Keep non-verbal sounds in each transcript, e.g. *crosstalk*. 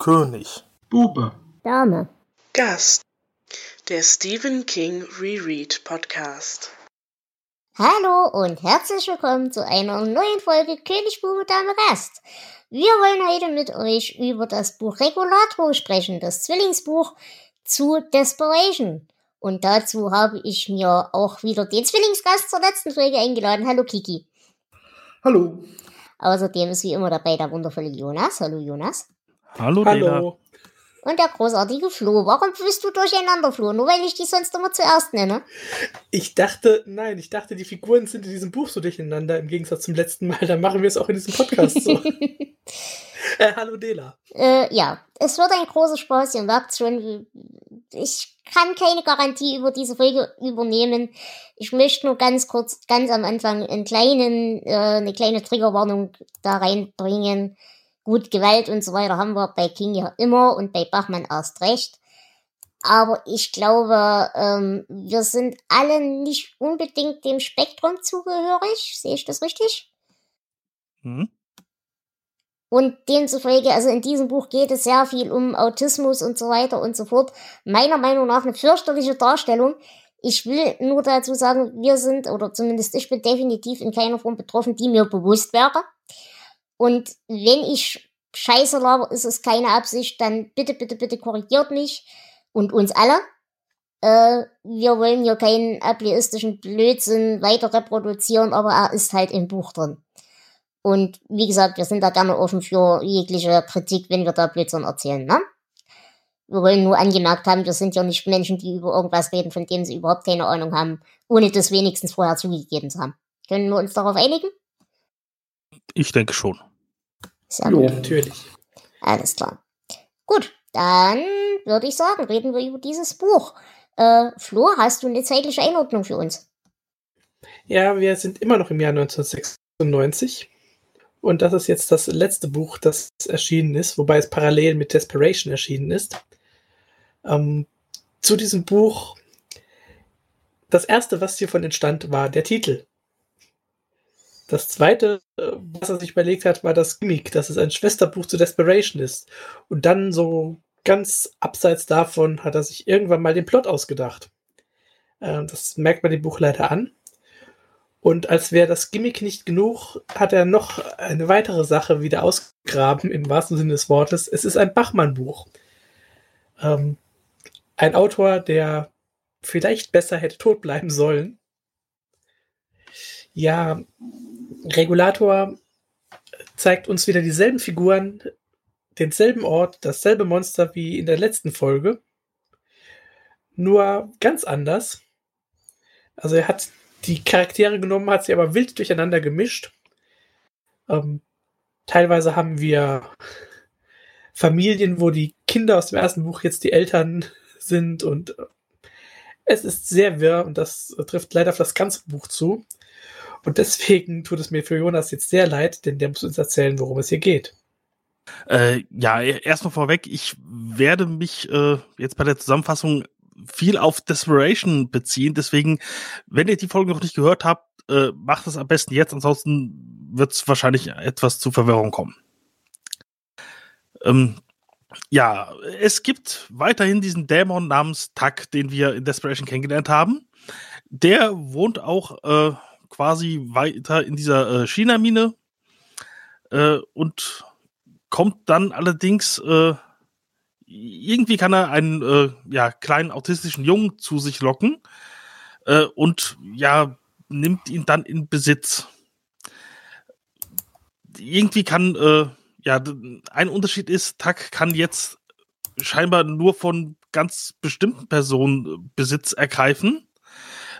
König. Bube. Dame. Gast. Der Stephen King Reread Podcast. Hallo und herzlich willkommen zu einer neuen Folge König, Bube, Dame, Gast. Wir wollen heute mit euch über das Buch Regulator sprechen, das Zwillingsbuch zu Desperation. Und dazu habe ich mir auch wieder den Zwillingsgast zur letzten Folge eingeladen. Hallo Kiki. Hallo. Außerdem ist wie immer dabei der wundervolle Jonas. Hallo Jonas. Hallo, Hallo. Dela. Und der großartige Flo. Warum bist du durcheinander, Flo? Nur weil ich dich sonst immer zuerst nenne. Ich dachte, nein, ich dachte, die Figuren sind in diesem Buch so durcheinander im Gegensatz zum letzten Mal. Dann machen wir es auch in diesem Podcast so. *laughs* äh, hallo Dela. Äh, ja, es wird ein großer Spaß. Ihr merkt schon, ich kann keine Garantie über diese Folge übernehmen. Ich möchte nur ganz kurz, ganz am Anfang einen kleinen, äh, eine kleine Triggerwarnung da reinbringen. Gut, Gewalt und so weiter haben wir bei King ja immer und bei Bachmann erst recht. Aber ich glaube, ähm, wir sind alle nicht unbedingt dem Spektrum zugehörig. Sehe ich das richtig? Hm? Und demzufolge, also in diesem Buch geht es sehr viel um Autismus und so weiter und so fort. Meiner Meinung nach eine fürchterliche Darstellung. Ich will nur dazu sagen, wir sind, oder zumindest ich bin definitiv in keiner Form betroffen, die mir bewusst wäre. Und wenn ich Scheiße laber, ist es keine Absicht, dann bitte, bitte, bitte korrigiert mich und uns alle. Äh, wir wollen hier keinen ableistischen Blödsinn weiter reproduzieren, aber er ist halt im Buch drin. Und wie gesagt, wir sind da gerne offen für jegliche Kritik, wenn wir da Blödsinn erzählen, ne? Wir wollen nur angemerkt haben, wir sind ja nicht Menschen, die über irgendwas reden, von dem sie überhaupt keine Ahnung haben, ohne das wenigstens vorher zugegeben zu haben. Können wir uns darauf einigen? Ich denke schon. Ja, gut. natürlich. Alles klar. Gut, dann würde ich sagen, reden wir über dieses Buch. Äh, Flo, hast du eine zeitliche Einordnung für uns? Ja, wir sind immer noch im Jahr 1996. Und das ist jetzt das letzte Buch, das erschienen ist, wobei es parallel mit Desperation erschienen ist. Ähm, zu diesem Buch, das erste, was hiervon entstand, war der Titel. Das zweite, äh, was er sich überlegt hat, war das Gimmick, dass es ein Schwesterbuch zu Desperation ist. Und dann so ganz abseits davon hat er sich irgendwann mal den Plot ausgedacht. Äh, Das merkt man dem Buch leider an. Und als wäre das Gimmick nicht genug, hat er noch eine weitere Sache wieder ausgegraben, im wahrsten Sinne des Wortes. Es ist ein Bachmann-Buch. Ähm, ein Autor, der vielleicht besser hätte tot bleiben sollen. Ja, Regulator zeigt uns wieder dieselben Figuren, denselben Ort, dasselbe Monster wie in der letzten Folge. Nur ganz anders. Also er hat die Charaktere genommen, hat sie aber wild durcheinander gemischt. Ähm, teilweise haben wir Familien, wo die Kinder aus dem ersten Buch jetzt die Eltern *laughs* sind und äh, es ist sehr wirr und das trifft leider auf das ganze Buch zu. Und deswegen tut es mir für Jonas jetzt sehr leid, denn der muss uns erzählen, worum es hier geht. Äh, ja, erstmal vorweg, ich werde mich äh, jetzt bei der Zusammenfassung viel auf Desperation beziehen. Deswegen, wenn ihr die Folge noch nicht gehört habt, äh, macht es am besten jetzt, ansonsten wird es wahrscheinlich etwas zu Verwirrung kommen. Ähm, ja, es gibt weiterhin diesen Dämon namens Tak, den wir in Desperation kennengelernt haben. Der wohnt auch äh, quasi weiter in dieser äh, China-Mine äh, und kommt dann allerdings äh, irgendwie kann er einen äh, ja, kleinen autistischen Jungen zu sich locken äh, und ja, nimmt ihn dann in Besitz. Irgendwie kann, äh, ja, ein Unterschied ist, Tak kann jetzt scheinbar nur von ganz bestimmten Personen äh, Besitz ergreifen.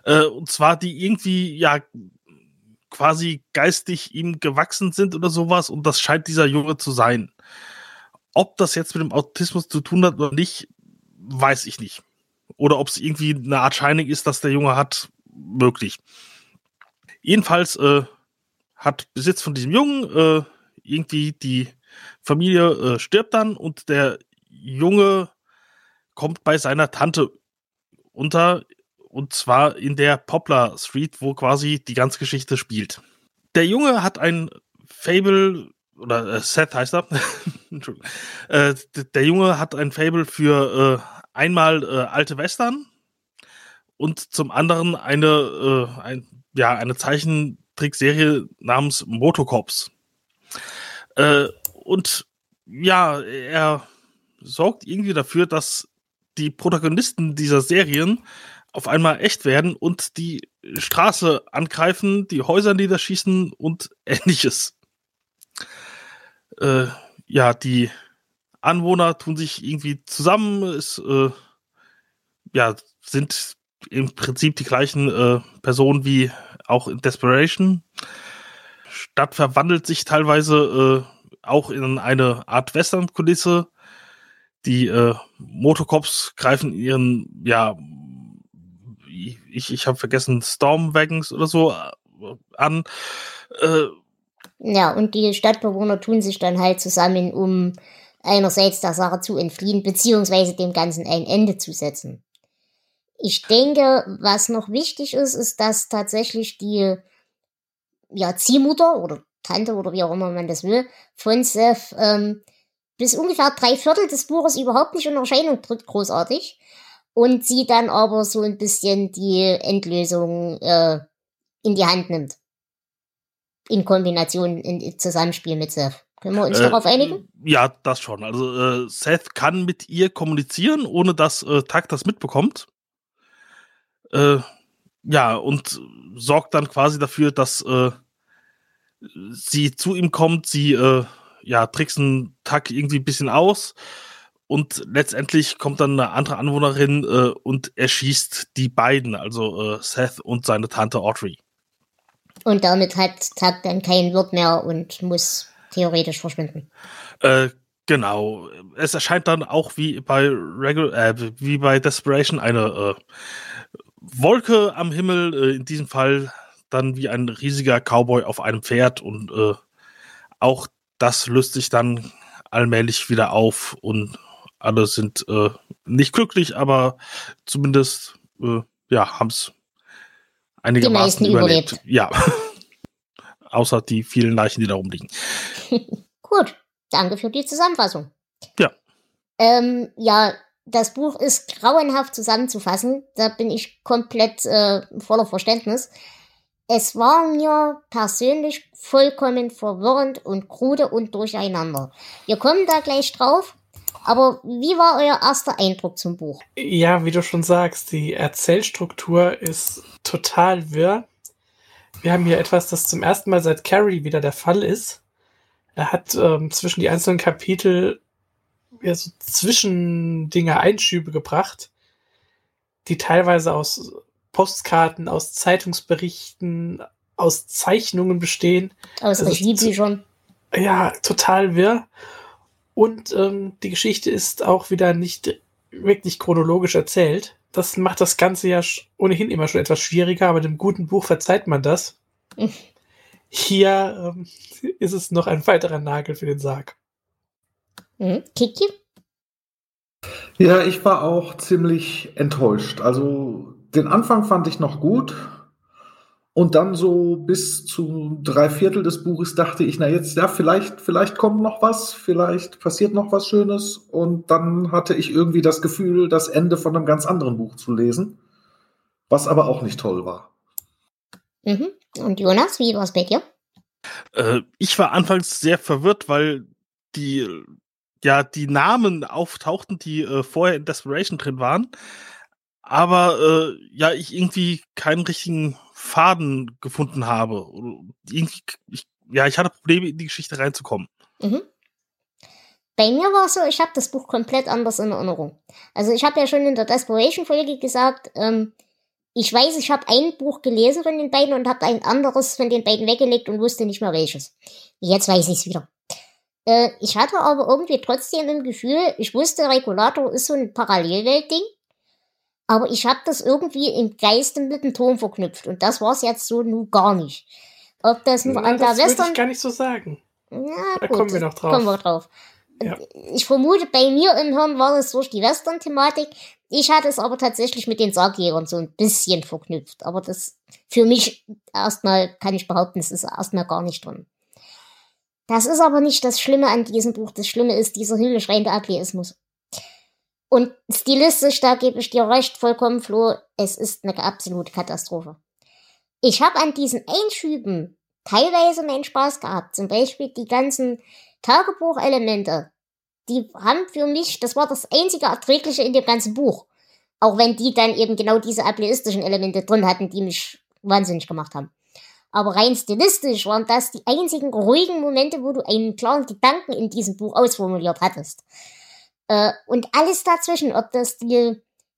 Äh, und zwar die irgendwie, ja, quasi geistig ihm gewachsen sind oder sowas. Und das scheint dieser Junge zu sein. Ob das jetzt mit dem Autismus zu tun hat oder nicht, weiß ich nicht. Oder ob es irgendwie eine Art Shining ist, dass der Junge hat, möglich. Jedenfalls äh, hat Besitz von diesem Jungen, äh, irgendwie die Familie äh, stirbt dann und der Junge kommt bei seiner Tante unter, und zwar in der Poplar Street, wo quasi die ganze Geschichte spielt. Der Junge hat ein Fable oder äh, Seth heißt er. *laughs* Äh, der Junge hat ein Fable für äh, einmal äh, alte Western und zum anderen eine, äh, ein, ja, eine Zeichentrickserie namens Motocops. Äh, und ja, er sorgt irgendwie dafür, dass die Protagonisten dieser Serien auf einmal echt werden und die Straße angreifen, die Häuser niederschießen und *laughs* ähnliches. Äh, ja, die Anwohner tun sich irgendwie zusammen, es äh, ja, sind im Prinzip die gleichen äh, Personen wie auch in Desperation. Stadt verwandelt sich teilweise äh, auch in eine Art Western-Kulisse. Die äh, Motocops greifen ihren, ja, ich, ich habe vergessen, Stormwagons oder so äh, an. Äh, ja, und die Stadtbewohner tun sich dann halt zusammen, um einerseits der Sache zu entfliehen, beziehungsweise dem Ganzen ein Ende zu setzen. Ich denke, was noch wichtig ist, ist, dass tatsächlich die ja, Ziehmutter oder Tante oder wie auch immer man das will, von Seth ähm, bis ungefähr drei Viertel des Buches überhaupt nicht in Erscheinung tritt, großartig. Und sie dann aber so ein bisschen die Endlösung äh, in die Hand nimmt. In Kombination, in Zusammenspiel mit Seth. Können wir uns äh, darauf einigen? Ja, das schon. Also äh, Seth kann mit ihr kommunizieren, ohne dass äh, Tag das mitbekommt. Äh, ja, und sorgt dann quasi dafür, dass äh, sie zu ihm kommt, sie äh, ja, tricksen Tag irgendwie ein bisschen aus und letztendlich kommt dann eine andere Anwohnerin äh, und erschießt die beiden, also äh, Seth und seine Tante Audrey. Und damit hat Tag dann kein Wirt mehr und muss theoretisch verschwinden. Äh, genau. Es erscheint dann auch wie bei Regular, äh, wie bei Desperation eine äh, Wolke am Himmel, äh, in diesem Fall dann wie ein riesiger Cowboy auf einem Pferd und äh, auch das löst sich dann allmählich wieder auf und alle sind äh, nicht glücklich, aber zumindest äh, ja, haben es einigermaßen überlebt. überlebt. Ja. *laughs* Außer die vielen Leichen, die da rumliegen. *laughs* Gut, danke für die Zusammenfassung. Ja. Ähm, ja, das Buch ist grauenhaft zusammenzufassen. Da bin ich komplett äh, voller Verständnis. Es war mir persönlich vollkommen verwirrend und krude und durcheinander. Wir kommen da gleich drauf. Aber wie war euer erster Eindruck zum Buch? Ja, wie du schon sagst, die Erzählstruktur ist total wirr. Wir haben hier etwas, das zum ersten Mal seit Carrie wieder der Fall ist. Er hat ähm, zwischen die einzelnen Kapitel ja, so Zwischendinge, Einschübe gebracht, die teilweise aus Postkarten, aus Zeitungsberichten, aus Zeichnungen bestehen. Aus also, Archivbüchern. Ja, total wirr. Und ähm, die Geschichte ist auch wieder nicht wirklich chronologisch erzählt. Das macht das Ganze ja ohnehin immer schon etwas schwieriger, aber dem guten Buch verzeiht man das. *laughs* Hier ähm, ist es noch ein weiterer Nagel für den Sarg. Mhm. Kiki? Ja, ich war auch ziemlich enttäuscht. Also den Anfang fand ich noch gut. Und dann so bis zu drei Viertel des Buches dachte ich, na jetzt, ja, vielleicht, vielleicht kommt noch was, vielleicht passiert noch was Schönes. Und dann hatte ich irgendwie das Gefühl, das Ende von einem ganz anderen Buch zu lesen, was aber auch nicht toll war. Mhm. Und Jonas, wie war es bei dir? Äh, ich war anfangs sehr verwirrt, weil die, ja, die Namen auftauchten, die äh, vorher in Desperation drin waren. Aber äh, ja, ich irgendwie keinen richtigen Faden gefunden habe. Irgendwie, ich, ja, ich hatte Probleme, in die Geschichte reinzukommen. Mhm. Bei mir war es so, ich habe das Buch komplett anders in Erinnerung. Also ich habe ja schon in der Desperation-Folge gesagt, ähm, ich weiß, ich habe ein Buch gelesen von den beiden und habe ein anderes von den beiden weggelegt und wusste nicht mehr welches. Jetzt weiß ich es wieder. Äh, ich hatte aber irgendwie trotzdem im Gefühl, ich wusste, Regulator ist so ein Parallelweltding aber ich habe das irgendwie im Geiste mit dem Ton verknüpft und das war es jetzt so nun gar nicht. Ob das nur an der Western... Das ich gar nicht so sagen. Ja, da gut, kommen wir noch drauf. Kommen wir drauf. Ja. Ich vermute, bei mir im Hirn war das durch die Western-Thematik. Ich hatte es aber tatsächlich mit den Sargjägern so ein bisschen verknüpft. Aber das für mich erstmal kann ich behaupten, es ist erstmal gar nicht drin. Das ist aber nicht das Schlimme an diesem Buch. Das Schlimme ist dieser himmelschreiende Atheismus. Und stilistisch, da gebe ich dir recht, vollkommen, Flo, es ist eine absolute Katastrophe. Ich habe an diesen Einschüben teilweise meinen Spaß gehabt. Zum Beispiel die ganzen Tagebuchelemente. Die haben für mich, das war das einzige Erträgliche in dem ganzen Buch. Auch wenn die dann eben genau diese ableistischen Elemente drin hatten, die mich wahnsinnig gemacht haben. Aber rein stilistisch waren das die einzigen ruhigen Momente, wo du einen klaren Gedanken in diesem Buch ausformuliert hattest. Äh, und alles dazwischen, ob das die,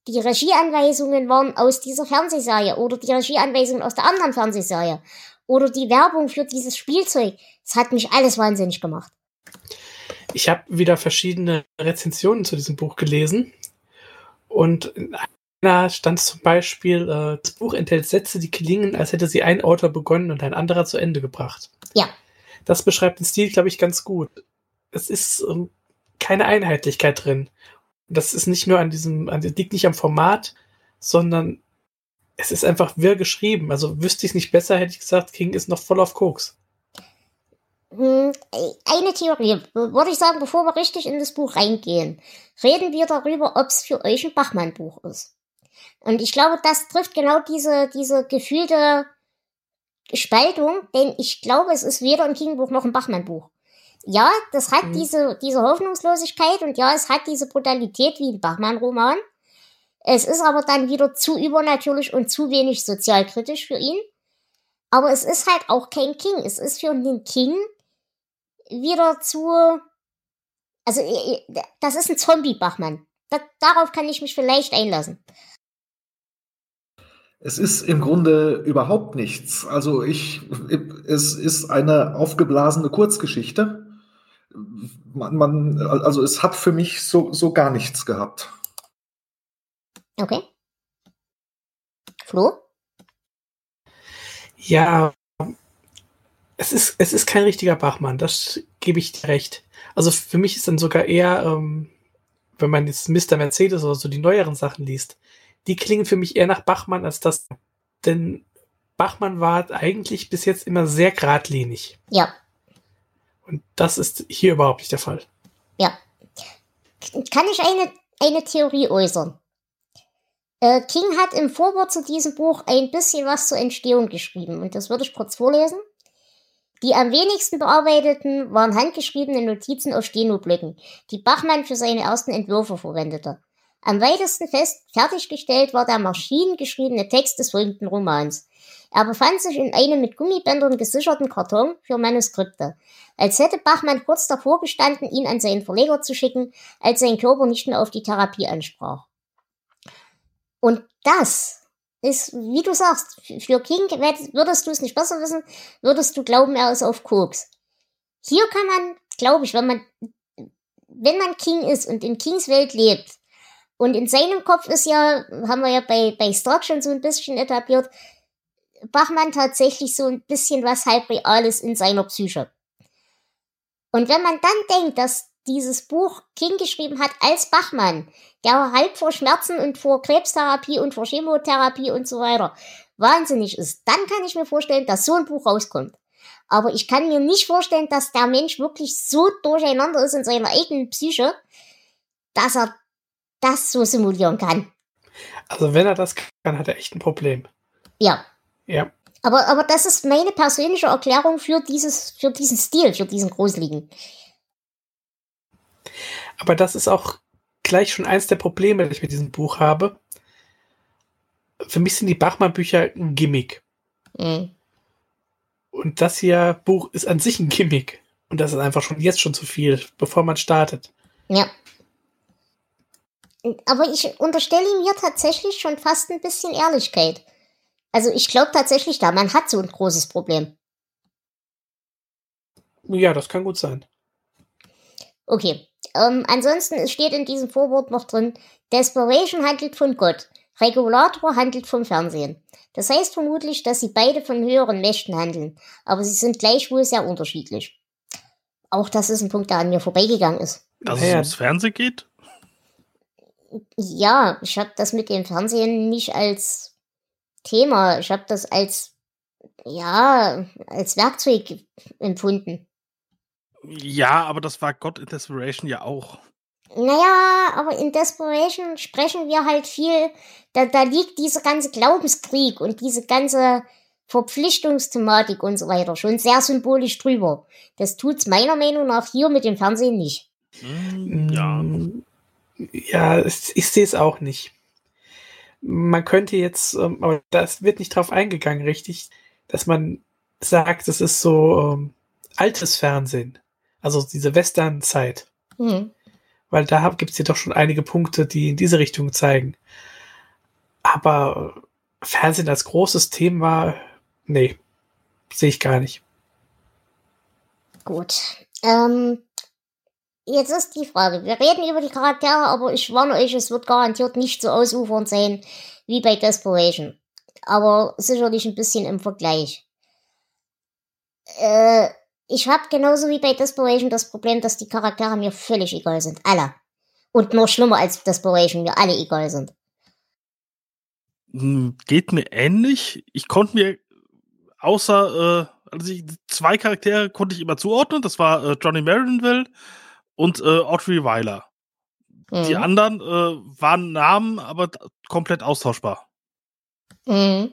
die Regieanweisungen waren aus dieser Fernsehserie oder die Regieanweisungen aus der anderen Fernsehserie oder die Werbung für dieses Spielzeug, es hat mich alles wahnsinnig gemacht. Ich habe wieder verschiedene Rezensionen zu diesem Buch gelesen und in einer stand zum Beispiel, äh, das Buch enthält Sätze, die klingen, als hätte sie ein Autor begonnen und ein anderer zu Ende gebracht. Ja. Das beschreibt den Stil, glaube ich, ganz gut. Es ist ähm, keine Einheitlichkeit drin. Das ist nicht nur an diesem, an, liegt nicht am Format, sondern es ist einfach wirr geschrieben. Also wüsste ich es nicht besser, hätte ich gesagt, King ist noch voll auf Koks. Hm, eine Theorie, würde ich sagen, bevor wir richtig in das Buch reingehen, reden wir darüber, ob es für euch ein Bachmann-Buch ist. Und ich glaube, das trifft genau diese, diese gefühlte Spaltung, denn ich glaube, es ist weder ein King-Buch noch ein Bachmann-Buch. Ja, das hat mhm. diese, diese Hoffnungslosigkeit und ja, es hat diese Brutalität wie ein Bachmann-Roman. Es ist aber dann wieder zu übernatürlich und zu wenig sozialkritisch für ihn. Aber es ist halt auch kein King. Es ist für den King wieder zu. Also, äh, äh, das ist ein Zombie-Bachmann. Da, darauf kann ich mich vielleicht einlassen. Es ist im Grunde überhaupt nichts. Also ich, es ist eine aufgeblasene Kurzgeschichte. Man, man, also es hat für mich so, so gar nichts gehabt. Okay. Flo? Ja, es ist, es ist kein richtiger Bachmann, das gebe ich dir recht. Also für mich ist dann sogar eher, ähm, wenn man jetzt Mr. Mercedes oder so die neueren Sachen liest, die klingen für mich eher nach Bachmann als das. Denn Bachmann war eigentlich bis jetzt immer sehr geradlinig. Ja. Und das ist hier überhaupt nicht der Fall. Ja. Kann ich eine, eine Theorie äußern? Äh, King hat im Vorwort zu diesem Buch ein bisschen was zur Entstehung geschrieben und das würde ich kurz vorlesen. Die am wenigsten bearbeiteten waren handgeschriebene Notizen auf Stenoblöcken, die Bachmann für seine ersten Entwürfe verwendete. Am weitesten fest fertiggestellt war der maschinengeschriebene Text des folgenden Romans. Er befand sich in einem mit Gummibändern gesicherten Karton für Manuskripte. Als hätte Bachmann kurz davor gestanden, ihn an seinen Verleger zu schicken, als sein Körper nicht mehr auf die Therapie ansprach. Und das ist, wie du sagst, für King würdest du es nicht besser wissen, würdest du glauben, er ist auf Koks. Hier kann man, glaube ich, wenn man, wenn man King ist und in Kings Welt lebt, und in seinem Kopf ist ja, haben wir ja bei, bei Stark schon so ein bisschen etabliert, Bachmann tatsächlich so ein bisschen was halb Reales in seiner Psyche. Und wenn man dann denkt, dass dieses Buch King geschrieben hat als Bachmann, der halb vor Schmerzen und vor Krebstherapie und vor Chemotherapie und so weiter wahnsinnig ist, dann kann ich mir vorstellen, dass so ein Buch rauskommt. Aber ich kann mir nicht vorstellen, dass der Mensch wirklich so durcheinander ist in seiner eigenen Psyche, dass er das so simulieren kann. Also wenn er das kann, hat er echt ein Problem. Ja. Ja. Aber, aber das ist meine persönliche Erklärung für dieses, für diesen Stil, für diesen Gruseligen. Aber das ist auch gleich schon eins der Probleme, die ich mit diesem Buch habe. Für mich sind die Bachmann-Bücher ein Gimmick. Mhm. Und das hier Buch ist an sich ein Gimmick. Und das ist einfach schon jetzt schon zu viel, bevor man startet. Ja. Aber ich unterstelle ihm hier tatsächlich schon fast ein bisschen Ehrlichkeit. Also ich glaube tatsächlich da, man hat so ein großes Problem. Ja, das kann gut sein. Okay. Ähm, ansonsten, es steht in diesem Vorwort noch drin, Desperation handelt von Gott, Regulator handelt vom Fernsehen. Das heißt vermutlich, dass sie beide von höheren Mächten handeln, aber sie sind gleichwohl sehr unterschiedlich. Auch das ist ein Punkt, der an mir vorbeigegangen ist. Dass es ums Fernsehen geht? Ja, ich habe das mit dem Fernsehen nicht als Thema, ich habe das als, ja, als Werkzeug empfunden. Ja, aber das war God in Desperation ja auch. Naja, aber in Desperation sprechen wir halt viel, da, da liegt dieser ganze Glaubenskrieg und diese ganze Verpflichtungsthematik und so weiter schon sehr symbolisch drüber. Das tut's meiner Meinung nach hier mit dem Fernsehen nicht. Hm, ja. Ja, ich, ich sehe es auch nicht. Man könnte jetzt, ähm, aber das wird nicht drauf eingegangen, richtig, dass man sagt, es ist so ähm, altes Fernsehen. Also diese Western-Zeit. Hm. Weil da gibt es ja doch schon einige Punkte, die in diese Richtung zeigen. Aber Fernsehen als großes Thema, nee, sehe ich gar nicht. Gut. Ähm, jetzt ist die Frage. Wir reden über die Charaktere, aber ich warne euch, es wird garantiert nicht so ausufernd sein wie bei Desperation. Aber sicherlich ein bisschen im Vergleich. Äh, ich habe genauso wie bei Desperation das Problem, dass die Charaktere mir völlig egal sind. Alle. Und noch schlimmer als Desperation, mir alle egal sind. Hm, geht mir ähnlich. Ich konnte mir außer, äh, also ich, zwei Charaktere konnte ich immer zuordnen. Das war äh, Johnny Marinville und äh, Audrey Weiler. Mhm. Die anderen äh, waren Namen, aber komplett austauschbar. Mhm.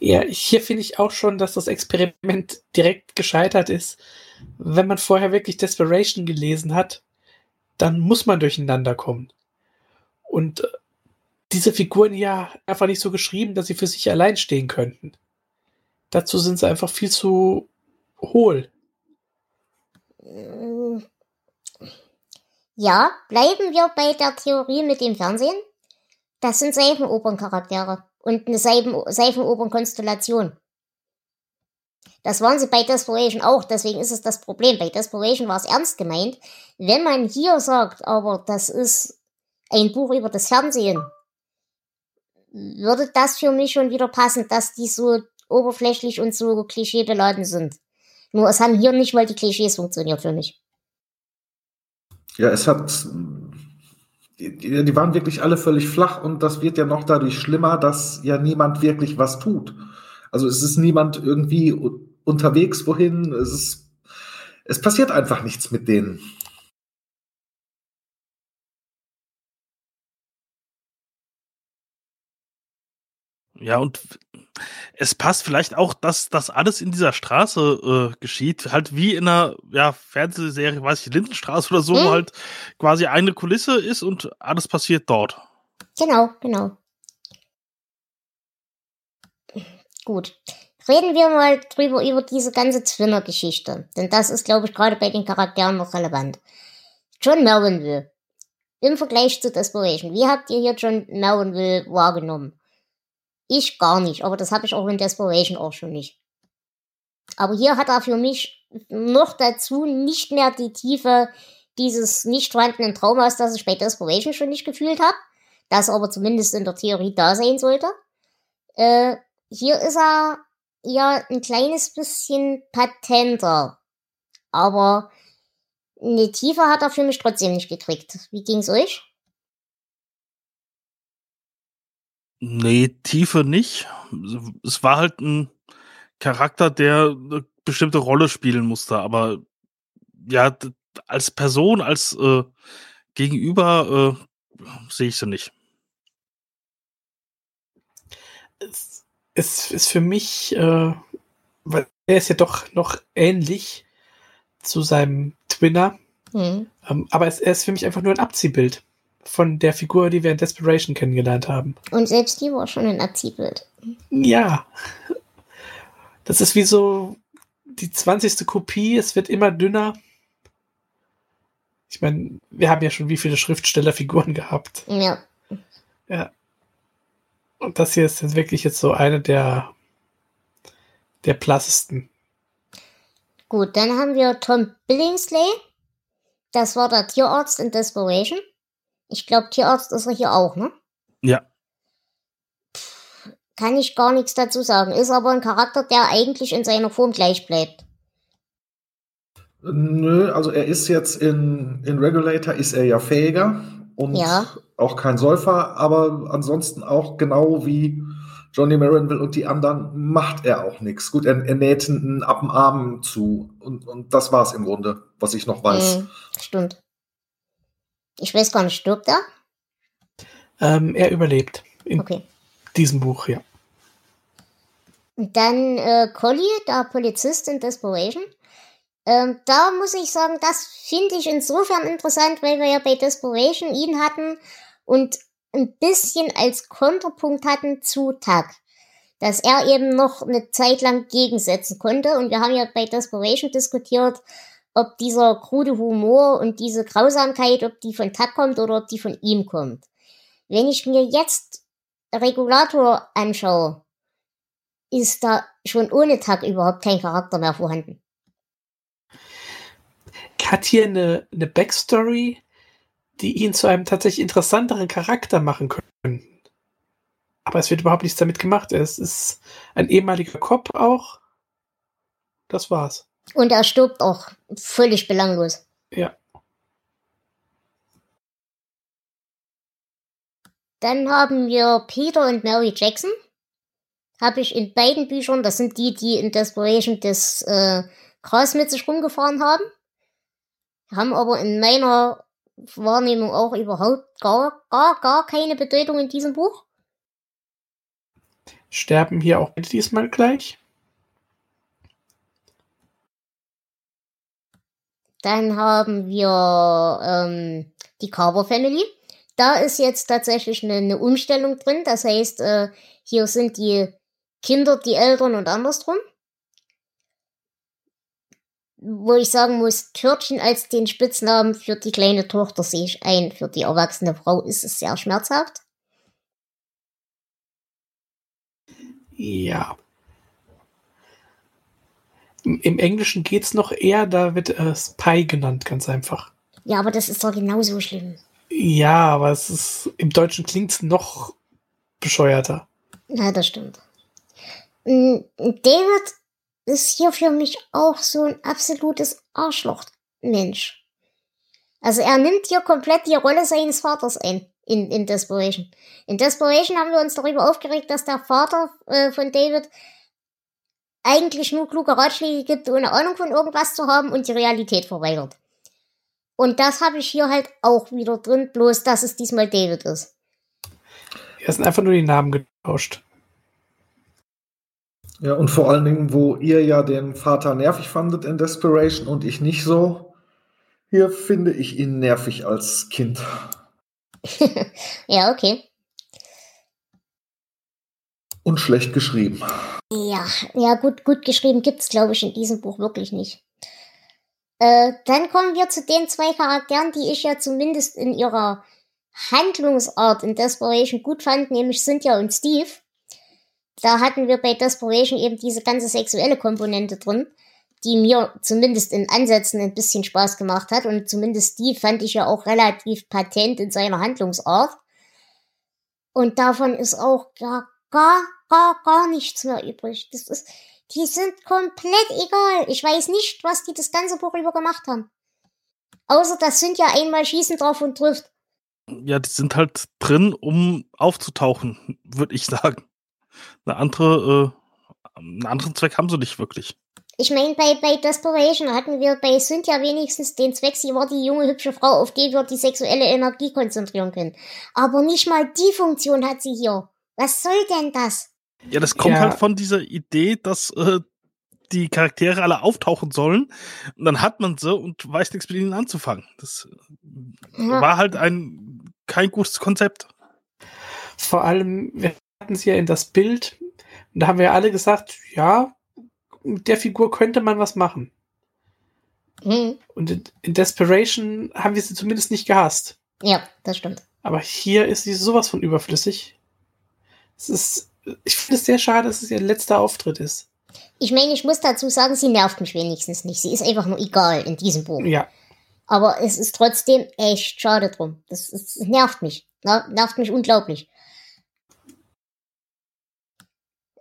Ja, hier finde ich auch schon, dass das Experiment direkt gescheitert ist. Wenn man vorher wirklich Desperation gelesen hat, dann muss man durcheinander kommen. Und äh, diese Figuren ja einfach nicht so geschrieben, dass sie für sich allein stehen könnten. Dazu sind sie einfach viel zu hohl. Ja, bleiben wir bei der Theorie mit dem Fernsehen. Das sind Seifenoperncharaktere und eine Seifen Seifenopernkonstellation. Das waren sie bei Desperation auch, deswegen ist es das Problem. Bei Desperation war es ernst gemeint. Wenn man hier sagt, aber das ist ein Buch über das Fernsehen, würde das für mich schon wieder passen, dass die so oberflächlich und so klischeebeladen sind. Nur es haben hier nicht mal die Klischees funktioniert für mich. Ja, es hat die, die waren wirklich alle völlig flach und das wird ja noch dadurch schlimmer, dass ja niemand wirklich was tut. Also es ist niemand irgendwie unterwegs wohin, es ist, es passiert einfach nichts mit denen. Ja, und es passt vielleicht auch, dass das alles in dieser Straße äh, geschieht, halt wie in einer ja, Fernsehserie, weiß ich, Lindenstraße oder so, hm. wo halt quasi eine Kulisse ist und alles passiert dort. Genau, genau. Gut. Reden wir mal drüber über diese ganze Zwinner-Geschichte. Denn das ist, glaube ich, gerade bei den Charakteren noch relevant. John Melvinville. Im Vergleich zu Desperation. Wie habt ihr hier John Melvinville wahrgenommen? Ich gar nicht, aber das habe ich auch in Desperation auch schon nicht. Aber hier hat er für mich noch dazu nicht mehr die Tiefe dieses nicht vorhandenen Traumas, das ich bei Desperation schon nicht gefühlt habe, das aber zumindest in der Theorie da sein sollte. Äh, hier ist er ja ein kleines bisschen patenter, aber eine Tiefe hat er für mich trotzdem nicht gekriegt. Wie ging's euch? Nee, Tiefe nicht. Es war halt ein Charakter, der eine bestimmte Rolle spielen musste, aber ja, als Person, als äh, Gegenüber äh, sehe ich sie nicht. Es, es ist für mich, äh, weil er ist ja doch noch ähnlich zu seinem Twinner, mhm. ähm, aber es, er ist für mich einfach nur ein Abziehbild von der Figur, die wir in Desperation kennengelernt haben. Und selbst die war schon ein Abziehbild. Ja. Das ist wie so die 20. Kopie, es wird immer dünner. Ich meine, wir haben ja schon wie viele Schriftstellerfiguren gehabt. Ja. Ja. Und das hier ist jetzt wirklich jetzt so eine der der plassesten. Gut, dann haben wir Tom Billingsley. Das war der Tierarzt in Desperation. Ich glaube, Tierarzt ist er hier auch, ne? Ja. kann ich gar nichts dazu sagen. Ist aber ein Charakter, der eigentlich in seiner Form gleich bleibt. Nö, also er ist jetzt in, in Regulator ist er ja fähiger und ja. auch kein Säufer, aber ansonsten auch genau wie Johnny Marinville und die anderen macht er auch nichts. Gut, er, er näht einen ab dem Arm zu und, und das war's im Grunde, was ich noch weiß. Mhm, stimmt. Ich weiß gar nicht, stirbt er? Ähm, er überlebt in Okay. diesem Buch, ja. Und dann äh, Collie, der Polizist in Desperation. Ähm, da muss ich sagen, das finde ich insofern interessant, weil wir ja bei Desperation ihn hatten und ein bisschen als Konterpunkt hatten zu Tag. Dass er eben noch eine Zeit lang gegensetzen konnte. Und wir haben ja bei Desperation diskutiert, ob dieser krude Humor und diese Grausamkeit, ob die von Tag kommt oder ob die von ihm kommt. Wenn ich mir jetzt Regulator anschaue, ist da schon ohne Tag überhaupt kein Charakter mehr vorhanden. Hat hier eine, eine Backstory, die ihn zu einem tatsächlich interessanteren Charakter machen können. Aber es wird überhaupt nichts damit gemacht. Es ist ein ehemaliger Cop auch. Das war's. Und er stirbt auch völlig belanglos. Ja. Dann haben wir Peter und Mary Jackson. Habe ich in beiden Büchern, das sind die, die in Desperation das äh, Gras mit sich rumgefahren haben. Haben aber in meiner Wahrnehmung auch überhaupt gar, gar, gar keine Bedeutung in diesem Buch. Sterben hier auch diesmal gleich. Dann haben wir ähm, die Carver Family. Da ist jetzt tatsächlich eine, eine Umstellung drin. Das heißt, äh, hier sind die Kinder, die Eltern und andersrum. Wo ich sagen muss, Törtchen als den Spitznamen für die kleine Tochter sehe ich ein. Für die erwachsene Frau ist es sehr schmerzhaft. Ja. Im, Englischen geht's noch eher, da wird äh, Spy genannt, ganz einfach. Ja, aber das ist doch genauso schlimm. Ja, aber es ist im Deutschen klingt's noch bescheuerter. Ja, das stimmt. Mm, David ist hier für mich auch so ein absolutes Arschloch-Mensch. Also er nimmt hier komplett die Rolle seines Vaters ein in, in Desperation. In Desperation haben wir uns darüber aufgeregt, dass der Vater äh, von David eigentlich nur kluge Ratschläge gibt, ohne Ahnung von irgendwas zu haben und die Realität verweigert. Und das habe ich hier halt auch wieder drin, bloß dass es diesmal David ist. Hier sind einfach nur die Namen getauscht. Ja, und vor allen Dingen, wo ihr ja den Vater nervig fandet in Desperation und ich nicht so, hier finde ich ihn nervig als Kind. *laughs* ja, okay. Und schlecht geschrieben. Ja, ja, gut, gut geschrieben gibt's, glaube ich, in diesem Buch wirklich nicht. Äh, dann kommen wir zu den zwei Charakteren, die ich ja zumindest in ihrer Handlungsart in Desperation gut fand, nämlich Cynthia und Steve. Da hatten wir bei Desperation eben diese ganze sexuelle Komponente drin, die mir zumindest in Ansätzen ein bisschen Spaß gemacht hat. Und zumindest Steve fand ich ja auch relativ patent in seiner Handlungsart. Und davon ist auch gar, gar, gar, gar nichts mehr übrig. Das ist, die sind komplett egal. Ich weiß nicht, was die das ganze Buch über gemacht haben. Außer das sind ja einmal schießen drauf und trifft. Ja, die sind halt drin, um aufzutauchen, würde ich sagen. Eine andere, äh, einen anderen Zweck haben sie nicht wirklich. Ich meine, bei, bei Desperation hatten wir bei Cynthia wenigstens den Zweck, sie war die junge, hübsche Frau, auf die wir die sexuelle Energie konzentrieren können. Aber nicht mal die Funktion hat sie hier. Was soll denn das? Ja, das kommt Ja. halt von dieser Idee, dass äh, die Charaktere alle auftauchen sollen. Und dann hat man sie und weiß nichts mit ihnen anzufangen. Das äh, Ja. war halt ein kein gutes Konzept. Vor allem, wir hatten es ja in das Bild, und da haben wir alle gesagt, ja, mit der Figur könnte man was machen. Hm. Und in, in Desperation haben wir sie zumindest nicht gehasst. Ja, das stimmt. Aber hier ist sie sowas von überflüssig. Es ist, ich finde es sehr schade, dass es ihr letzter Auftritt ist. Ich meine, ich muss dazu sagen, sie nervt mich wenigstens nicht. Sie ist einfach nur egal in diesem Buch. Ja, Aber es ist trotzdem echt schade drum. Das, das nervt mich. Ne? Nervt mich unglaublich.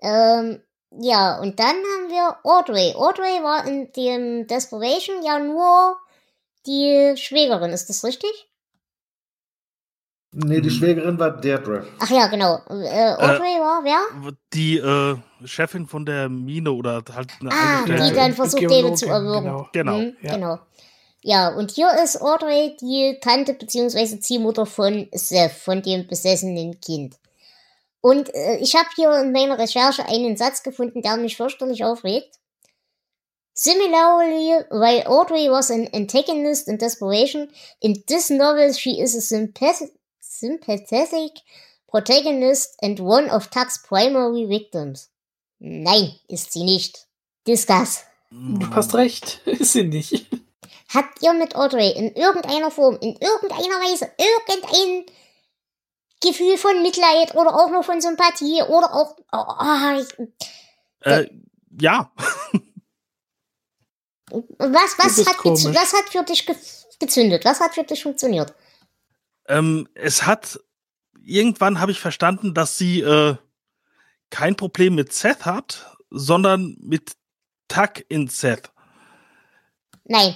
Ähm, ja, und dann haben wir Audrey. Audrey war in dem Desperation ja nur die Schwägerin, ist das richtig? Nee, die Schwägerin war Deirdre. Ach ja, genau. Äh, Audrey war wer? Die äh, Chefin von der Mine oder halt eine Ah, Angestellte. die dann versucht, David zu erwürgen. genau. Genau. Mhm, Ja. genau. Ja, und hier ist Audrey die Tante bzw. Ziehmutter von Seth, von dem besessenen Kind. Und äh, ich habe hier in meiner Recherche einen Satz gefunden, der mich fürchterlich aufregt. Similarly, while Audrey was an antagonist in desperation, in this novel she is a sympath sympathetic protagonist and one of Tuck's primary victims. Nein, ist sie nicht. Discuss. Du hast recht, *laughs* ist sie nicht. Habt ihr mit Audrey in irgendeiner Form, in irgendeiner Weise, irgendein Gefühl von Mitleid oder auch nur von Sympathie oder auch. Oh, ich, Äh, ja, was, was, hat was hat für dich ge gezündet? Was hat für dich funktioniert? Ähm, es hat irgendwann habe ich verstanden, dass sie äh, kein Problem mit Seth hat, sondern mit Tuck in Seth. Nein.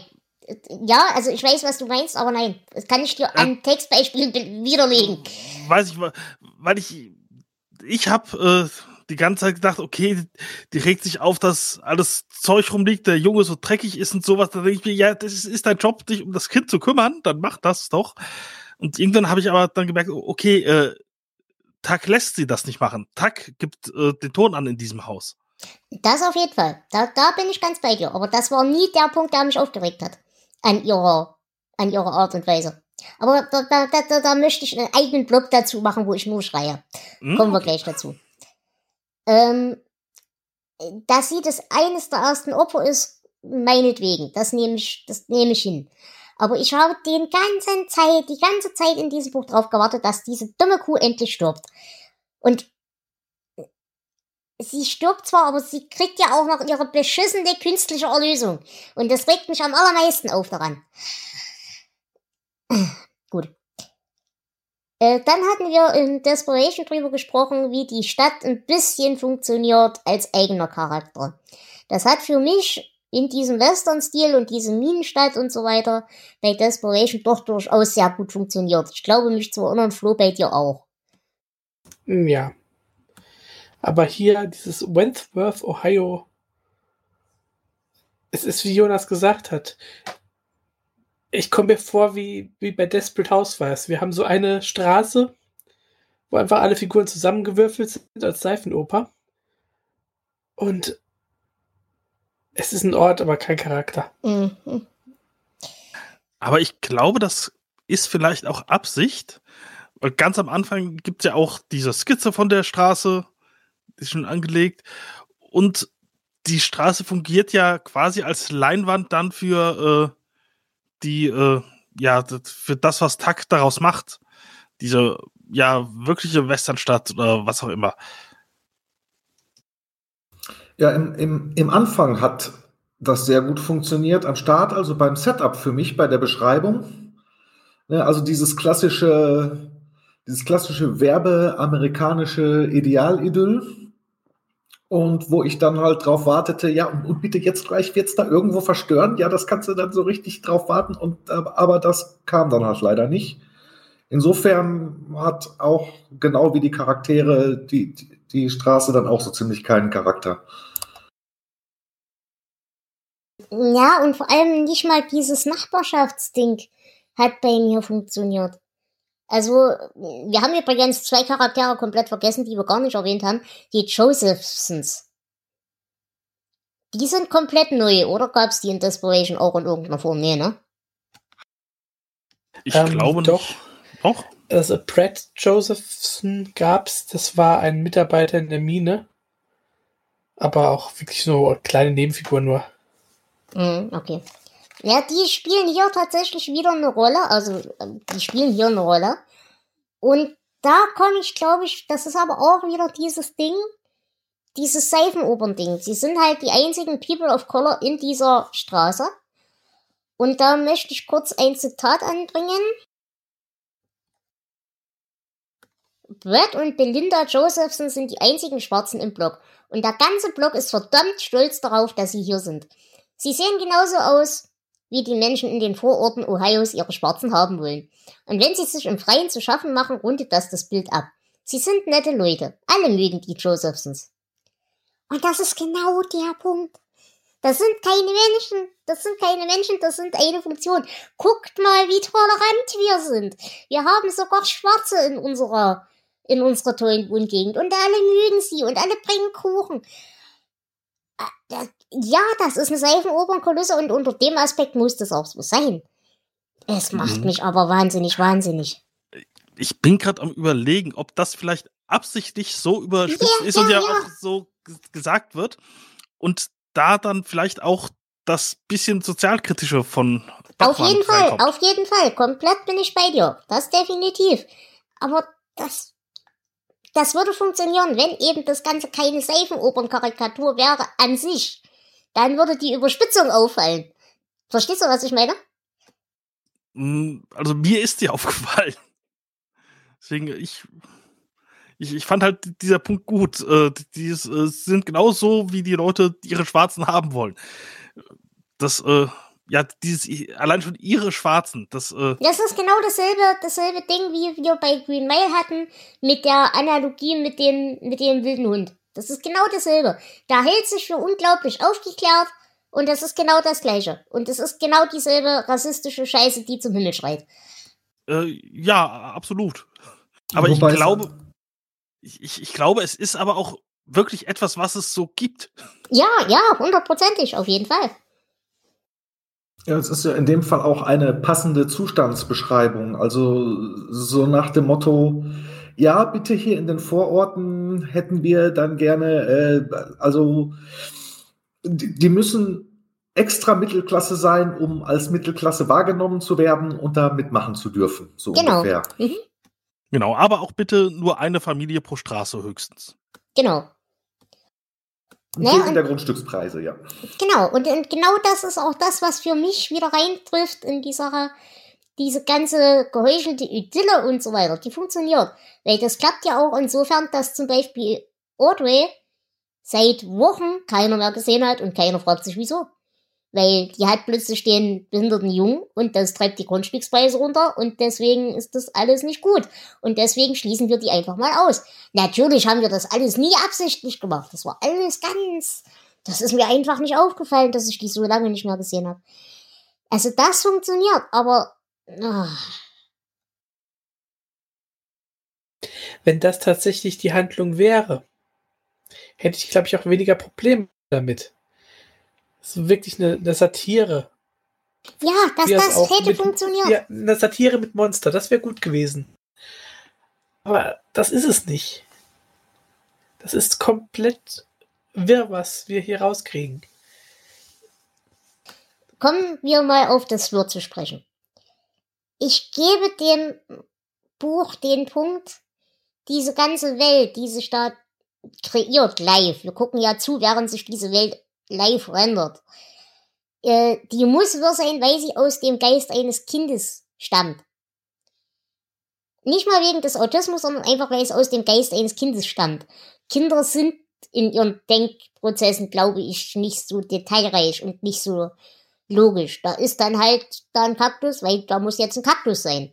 Ja, also ich weiß, was du meinst, aber nein. Das kann ich dir an Textbeispielen be- *laughs* widerlegen. Weiß ich, weil ich ich habe äh, die ganze Zeit gedacht, okay, die regt sich auf, dass alles Zeug rumliegt, der Junge so dreckig ist und sowas. Da denke ich mir, ja, das ist dein Job, dich um das Kind zu kümmern, dann mach das doch. Und irgendwann habe ich aber dann gemerkt, okay, äh, Tuck lässt sie das nicht machen. Tuck gibt äh, den Ton an in diesem Haus. Das auf jeden Fall. Da, da bin ich ganz bei dir. Aber das war nie der Punkt, der mich aufgeregt hat. An ihrer, an ihrer Art und Weise. Aber da, da, da, da, da möchte ich einen eigenen Blog dazu machen, wo ich nur schreie. Hm? Kommen wir gleich dazu. Ähm, dass sie das eines der ersten Opfer ist, meinetwegen. Das nehme ich, das nehme ich hin. Aber ich habe den ganzen Zeit, die ganze Zeit in diesem Buch drauf gewartet, dass diese dumme Kuh endlich stirbt. Und sie stirbt zwar, aber sie kriegt ja auch noch ihre beschissene künstliche Erlösung. Und das regt mich am allermeisten auf daran. *clears throat* Gut. Äh, dann hatten wir in Desperation drüber gesprochen, wie die Stadt ein bisschen funktioniert als eigener Charakter. Das hat für mich in diesem Western-Stil und diesem Minenstadt und so weiter bei Desperation doch durchaus sehr gut funktioniert. Ich glaube mich zu erinnern, Flo, bei dir auch. Hm, Ja. Aber hier, dieses Wentworth, Ohio, es ist, wie Jonas gesagt hat. Ich komme mir vor, wie, wie bei Desperate Housewives. Wir haben so eine Straße, wo einfach alle Figuren zusammengewürfelt sind als Seifenoper. Und es ist ein Ort, aber kein Charakter. Mhm. Aber ich glaube, das ist vielleicht auch Absicht. Weil ganz am Anfang gibt es ja auch diese Skizze von der Straße, die ist schon angelegt. Und die Straße fungiert ja quasi als Leinwand dann für äh, die, äh, ja, das- für das, was Tuck daraus macht. Diese, ja, wirkliche Westernstadt oder was auch immer. Ja, im, im, im Anfang hat das sehr gut funktioniert am Start, also beim Setup für mich, bei der Beschreibung. Ne, also dieses klassische, dieses klassische werbeamerikanische Idealidyll. Und wo ich dann halt drauf wartete, ja, und, und bitte jetzt gleich wird's da irgendwo verstören. Ja, das kannst du dann so richtig drauf warten. Und, aber aber das kam dann halt leider nicht. Insofern hat auch genau wie die Charaktere die, die Straße dann auch so ziemlich keinen Charakter. Ja, und vor allem nicht mal dieses Nachbarschaftsding hat bei mir funktioniert. Also, wir haben übrigens zwei Charaktere komplett vergessen, die wir gar nicht erwähnt haben. Die Josephsons. Die sind komplett neu, oder gab's die in Desperation auch in irgendeiner Form? Nee, ne? Ich Ähm, glaube doch. nicht. Doch. Also Pratt Josephson gab's, das war ein Mitarbeiter in der Mine. Aber auch wirklich so eine kleine Nebenfigur nur. Mhm, okay. Ja, die spielen hier tatsächlich wieder eine Rolle. Also, ähm, die spielen hier eine Rolle. Und da komme ich, glaube ich, das ist aber auch wieder dieses Ding, dieses Seifenopern-Ding. Sie sind halt die einzigen People of Color in dieser Straße. Und da möchte ich kurz ein Zitat anbringen. Brad und Belinda Josephson sind die einzigen Schwarzen im Block. Und der ganze Block ist verdammt stolz darauf, dass sie hier sind. Sie sehen genauso aus wie die Menschen in den Vororten Ohios ihre Schwarzen haben wollen. Und wenn sie sich im Freien zu schaffen machen, rundet das das Bild ab. Sie sind nette Leute. Alle mögen die Josephsons. Und das ist genau der Punkt. Das sind keine Menschen. Das sind keine Menschen, das sind eine Funktion. Guckt mal, wie tolerant wir sind. Wir haben sogar Schwarze in unserer, in unserer tollen Wohngegend. Und alle mögen sie und alle bringen Kuchen. Äh, ja, das ist eine Seifenopernkulisse und unter dem Aspekt muss das auch so sein. Es macht mhm. mich aber wahnsinnig, wahnsinnig. Ich bin gerade am überlegen, ob das vielleicht absichtlich so überspitzt ja, ist ja, und ja, ja, auch so gesagt wird. Und da dann vielleicht auch das bisschen sozialkritische von Bachmann Auf jeden Fall, auf jeden Fall. Komplett bin ich bei dir. Das definitiv. Aber das, das würde funktionieren, wenn eben das Ganze keine Seifenopernkarikatur wäre an sich. Dann würde die Überspitzung auffallen. Verstehst du, was ich meine? Hm, also mir ist die *laughs* aufgefallen. Deswegen, ich ich, ich fand halt dieser Punkt gut. Äh, die äh, sind genauso, wie die Leute ihre Schwarzen haben wollen. Das, äh, ja, dieses, allein schon ihre Schwarzen, das, äh Das ist genau dasselbe, dasselbe Ding, wie wir bei Green Mile hatten, mit der Analogie mit dem, mit dem wilden Hund. Das ist genau dasselbe. Da hält sich für unglaublich aufgeklärt und das ist genau das Gleiche. Und es ist genau dieselbe rassistische Scheiße, die zum Himmel schreit. Äh, ja, absolut. Aber Wobei ich glaube, ich, ich, ich glaube, es ist aber auch wirklich etwas, was es so gibt. Ja, ja, hundertprozentig, auf jeden Fall. Ja, es ist ja in dem Fall auch eine passende Zustandsbeschreibung. Also so nach dem Motto, ja, bitte hier in den Vororten hätten wir dann gerne, äh, also die, die müssen extra Mittelklasse sein, um als Mittelklasse wahrgenommen zu werden und da mitmachen zu dürfen. So genau. ungefähr. Mhm. Genau, aber auch bitte nur eine Familie pro Straße höchstens. Genau. Naja, sind der Grundstückspreise, ja. Genau, und, und, genau das ist auch das, was für mich wieder reintrifft in die Sache, diese ganze geheuchelte Idylle und so weiter, die funktioniert. Weil das klappt ja auch insofern, dass zum Beispiel Audrey seit Wochen keiner mehr gesehen hat und keiner fragt sich wieso weil die hat plötzlich den behinderten Jungen und das treibt die Grundstückspreise runter und deswegen ist das alles nicht gut. Und deswegen schließen wir die einfach mal aus. Natürlich haben wir das alles nie absichtlich gemacht. Das war alles ganz, das ist mir einfach nicht aufgefallen, dass ich die so lange nicht mehr gesehen habe. Also das funktioniert, aber. Oh. Wenn das tatsächlich die Handlung wäre, hätte ich, glaube ich, auch weniger Probleme damit so wirklich eine, eine Satire. Ja, dass das hätte mit, funktioniert. Ja, eine Satire mit Monster, das wäre gut gewesen. Aber das ist es nicht. Das ist komplett wirr, was wir hier rauskriegen. Kommen wir mal auf das Wirr zu sprechen. Ich gebe dem Buch den Punkt, diese ganze Welt, die sich da kreiert live. Wir gucken ja zu, während sich diese Welt live rendert. Äh, die muss wirr sein, weil sie aus dem Geist eines Kindes stammt. Nicht mal wegen des Autismus, sondern einfach, weil es aus dem Geist eines Kindes stammt. Kinder sind in ihren Denkprozessen, glaube ich, nicht so detailreich und nicht so logisch. Da ist dann halt da ein Kaktus, weil da muss jetzt ein Kaktus sein.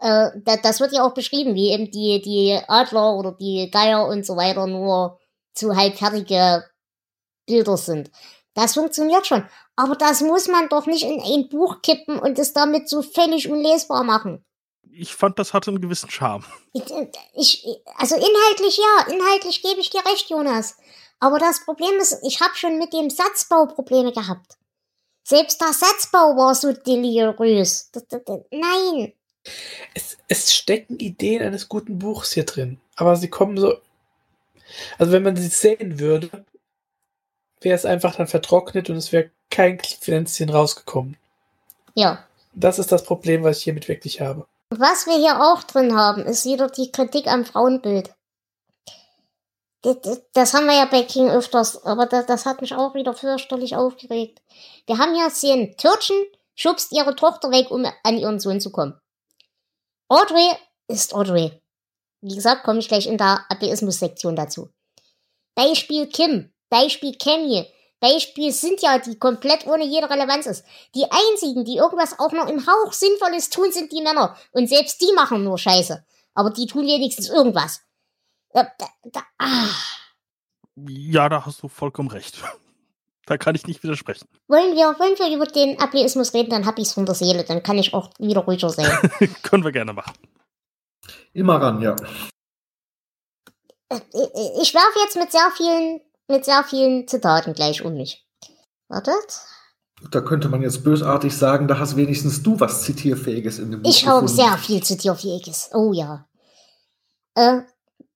Äh, das wird ja auch beschrieben, wie eben die, die Adler oder die Geier und so weiter nur zu halbfertige Bilder sind. Das funktioniert schon. Aber das muss man doch nicht in ein Buch kippen und es damit so völlig unlesbar machen. Ich fand, das hatte einen gewissen Charme. Ich, ich, also inhaltlich ja, inhaltlich gebe ich dir recht, Jonas. Aber das Problem ist, ich habe schon mit dem Satzbau Probleme gehabt. Selbst der Satzbau war so deliriös. Nein. Es, es stecken Ideen eines guten Buchs hier drin. Aber sie kommen so. Also wenn man sie sehen würde, wäre es einfach dann vertrocknet und es wäre kein Pflänzchen rausgekommen. Ja. Das ist das Problem, was ich hiermit wirklich habe. Was wir hier auch drin haben, ist wieder die Kritik am Frauenbild. Das, haben wir ja bei King öfters, aber das, das hat mich auch wieder fürchterlich aufgeregt. Wir haben ja sehen, Törtchen schubst ihre Tochter weg, um an ihren Sohn zu kommen. Audrey ist Audrey. Wie gesagt, komme ich gleich in der Atheismus-Sektion dazu. Beispiel Kim. Beispiel Cammy. Beispiel sind ja, die komplett ohne jede Relevanz ist. Die einzigen, die irgendwas auch noch im Hauch Sinnvolles tun, sind die Männer. Und selbst die machen nur Scheiße. Aber die tun wenigstens irgendwas. Ah. Ja, da hast du vollkommen recht. *laughs* Da kann ich nicht widersprechen. Wollen wir, wollen wir über den Ableismus reden, dann hab ich's von der Seele. Dann kann ich auch wieder ruhiger sein. *laughs* Können wir gerne machen. Immer ran, ja. Äh, ich werfe jetzt mit sehr vielen, mit sehr vielen Zitaten gleich um mich. Wartet. Da könnte man jetzt bösartig sagen, da hast wenigstens du was Zitierfähiges in dem Buch Ich habe sehr viel Zitierfähiges. Oh ja. Äh,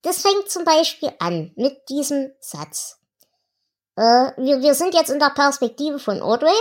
das fängt zum Beispiel an mit diesem Satz. Äh, wir, wir sind jetzt in der Perspektive von Audrey.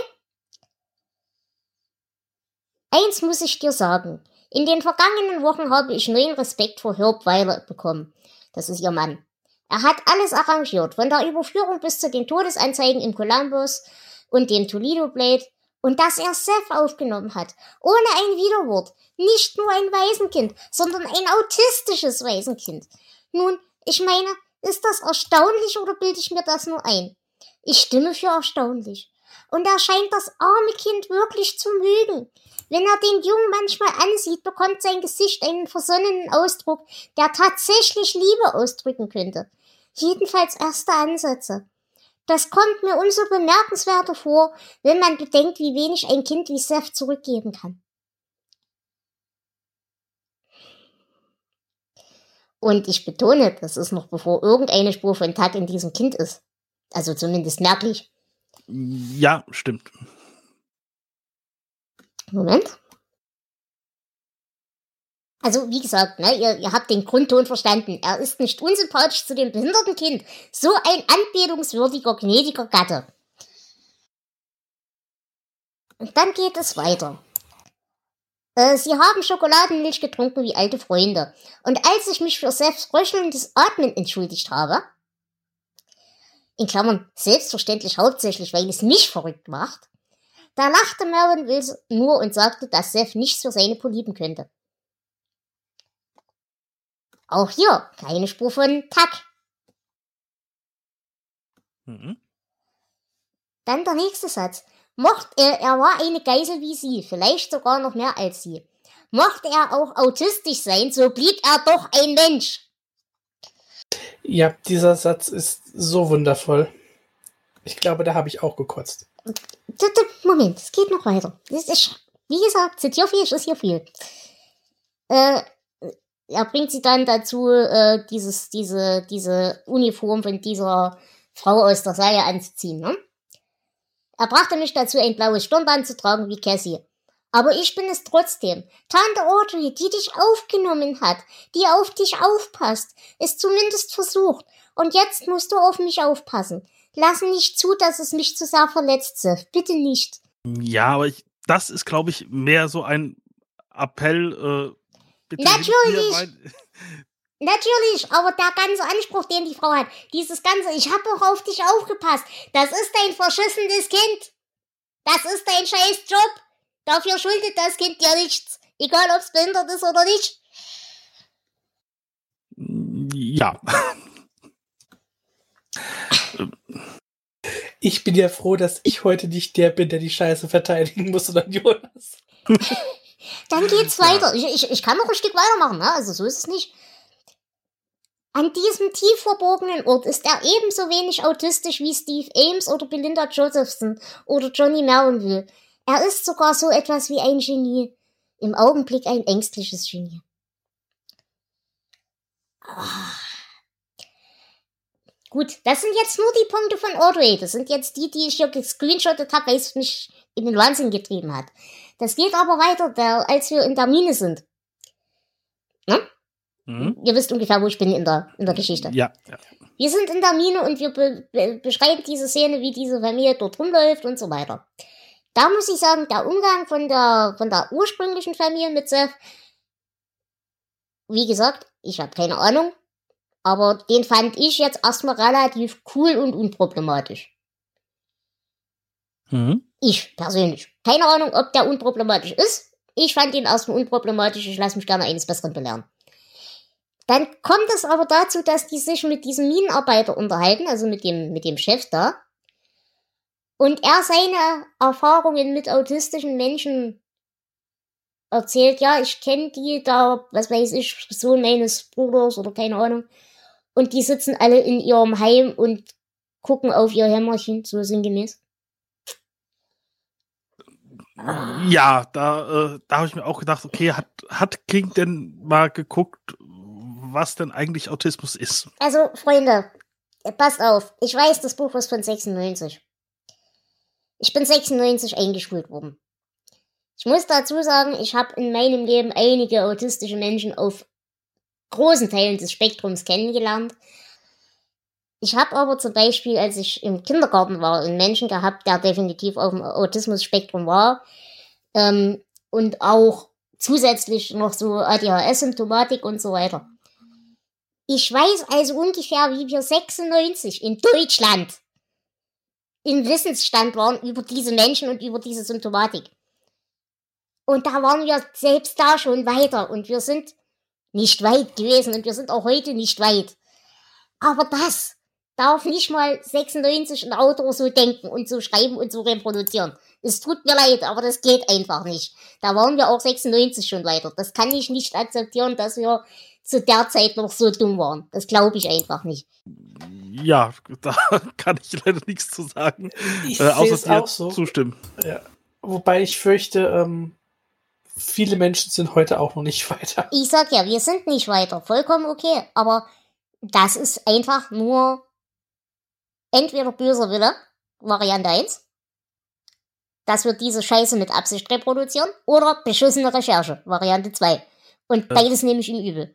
Eins muss ich dir sagen. In den vergangenen Wochen habe ich neuen Respekt vor Herb Weiler bekommen. Das ist ihr Mann. Er hat alles arrangiert, von der Überführung bis zu den Todesanzeigen im Columbus und dem Toledo Blade. Und dass er Seth aufgenommen hat, ohne ein Widerwort. Nicht nur ein Waisenkind, sondern ein autistisches Waisenkind. Nun, ich meine, ist das erstaunlich oder bilde ich mir das nur ein? Ich stimme für erstaunlich. Und er scheint das arme Kind wirklich zu mögen. Wenn er den Jungen manchmal ansieht, bekommt sein Gesicht einen versonnenen Ausdruck, der tatsächlich Liebe ausdrücken könnte. Jedenfalls erste Ansätze. Das kommt mir umso bemerkenswerter vor, wenn man bedenkt, wie wenig ein Kind wie Seth zurückgeben kann. Und ich betone, das ist noch bevor irgendeine Spur von Tag in diesem Kind ist. Also zumindest merklich. Ja, stimmt. Moment. Also, wie gesagt, ne, ihr, ihr habt den Grundton verstanden. Er ist nicht unsympathisch zu dem behinderten Kind. So ein anbetungswürdiger, gnädiger Gatte. Und dann geht es weiter. Äh, sie haben Schokoladenmilch getrunken wie alte Freunde. Und als ich mich für Seths röchelndes Atmen entschuldigt habe, in Klammern selbstverständlich hauptsächlich, weil es mich verrückt macht, da lachte Mervyn Wilson nur und sagte, dass Seth nichts für seine Po lieben könnte. Auch hier keine Spur von Tack. Mhm. Dann der nächste Satz. Mocht er, er war eine Geisel wie sie, vielleicht sogar noch mehr als sie. Mochte er auch autistisch sein, so blieb er doch ein Mensch. Ja, dieser Satz ist so wundervoll. Ich glaube, da habe ich auch gekotzt. Moment, es geht noch weiter. Das ist, wie gesagt, zitierfähig ist hier viel. Äh, er bringt sie dann dazu, äh, dieses, diese, diese Uniform von dieser Frau aus der Serie anzuziehen. Ne? Er brachte mich dazu, ein blaues Stirnband zu tragen wie Cassie. Aber ich bin es trotzdem. Tante Audrey, die dich aufgenommen hat, die auf dich aufpasst, ist zumindest versucht. Und jetzt musst du auf mich aufpassen. Lass nicht zu, dass es mich zu sehr verletzt, Seth. Bitte nicht. Ja, aber ich, das ist, glaube ich, mehr so ein Appell. Äh, bitte Natürlich. Natürlich, aber der ganze Anspruch, den die Frau hat, dieses ganze, ich habe auch auf dich aufgepasst, das ist ein verschissenes Kind. Das ist dein scheiß Job. Dafür schuldet das Kind dir nichts. Egal, ob es behindert ist oder nicht. Ja. Ich bin ja froh, dass ich heute nicht der bin, der die Scheiße verteidigen muss, sondern Jonas. *laughs* Dann geht's weiter. Ich, ich, ich kann noch ein Stück weitermachen, ne? Also so ist es nicht. An diesem tief verborgenen Ort ist er ebenso wenig autistisch wie Steve Ames oder Belinda Josephson oder Johnny Maronville. Er ist sogar so etwas wie ein Genie. Im Augenblick ein ängstliches Genie. Ah. Gut, das sind jetzt nur die Punkte von Audrey. Das sind jetzt die, die ich hier gescreenshottet habe, weil es mich in den Wahnsinn getrieben hat. Das geht aber weiter, als wir in der Mine sind. Ne? Mhm. Ihr wisst ungefähr, wo ich bin in der, in der Geschichte. Ja, ja. Wir sind in der Mine und wir be be beschreiben diese Szene, wie diese Familie dort rumläuft und so weiter. Da muss ich sagen, der Umgang von der, von der ursprünglichen Familie mit Seth, wie gesagt, ich habe keine Ahnung, aber den fand ich jetzt erstmal relativ cool und unproblematisch. Mhm. Ich persönlich. Keine Ahnung, ob der unproblematisch ist. Ich fand ihn erstmal unproblematisch. Ich lasse mich gerne eines Besseren belehren. Dann kommt es aber dazu, dass die sich mit diesem Minenarbeiter unterhalten, also mit dem, mit dem Chef da. und er seine Erfahrungen mit autistischen Menschen erzählt, ja, ich kenne die da, was weiß ich, Sohn meines Bruders oder keine Ahnung. Und die sitzen alle in ihrem Heim und gucken auf ihr Hämmerchen, so sinngemäß. Ja, da, äh, da habe ich mir auch gedacht, okay, hat, hat King denn mal geguckt, was denn eigentlich Autismus ist? Also, Freunde, passt auf. Ich weiß, das Buch ist von 96. Ich bin 96 eingeschult worden. Ich muss dazu sagen, ich habe in meinem Leben einige autistische Menschen auf großen Teilen des Spektrums kennengelernt. Ich habe aber zum Beispiel, als ich im Kindergarten war, einen Menschen gehabt, der definitiv auf dem Autismus-Spektrum war ähm, und auch zusätzlich noch so ADHS-Symptomatik und so weiter. Ich weiß also ungefähr, wie wir 96 in Deutschland im Wissensstand waren über diese Menschen und über diese Symptomatik. Und da waren wir selbst da schon weiter und wir sind nicht weit gewesen und wir sind auch heute nicht weit. Aber das darf nicht mal 96 ein Autor so denken und so schreiben und so reproduzieren. Es tut mir leid, aber das geht einfach nicht. Da waren wir auch 96 schon weiter. Das kann ich nicht akzeptieren, dass wir zu der Zeit noch so dumm waren. Das glaube ich einfach nicht. Ja, da *laughs* kann ich leider nichts zu sagen. Ich äh, außer es auch so. zustimmen. Ja. Wobei ich fürchte, ähm, viele Menschen sind heute auch noch nicht *laughs* weiter. Ich sag ja, wir sind nicht weiter. Vollkommen okay. Aber das ist einfach nur entweder böser Wille, Variante 1, dass wir diese Scheiße mit Absicht reproduzieren, oder beschissene Recherche, Variante 2. Und beides nehme ich ihm übel.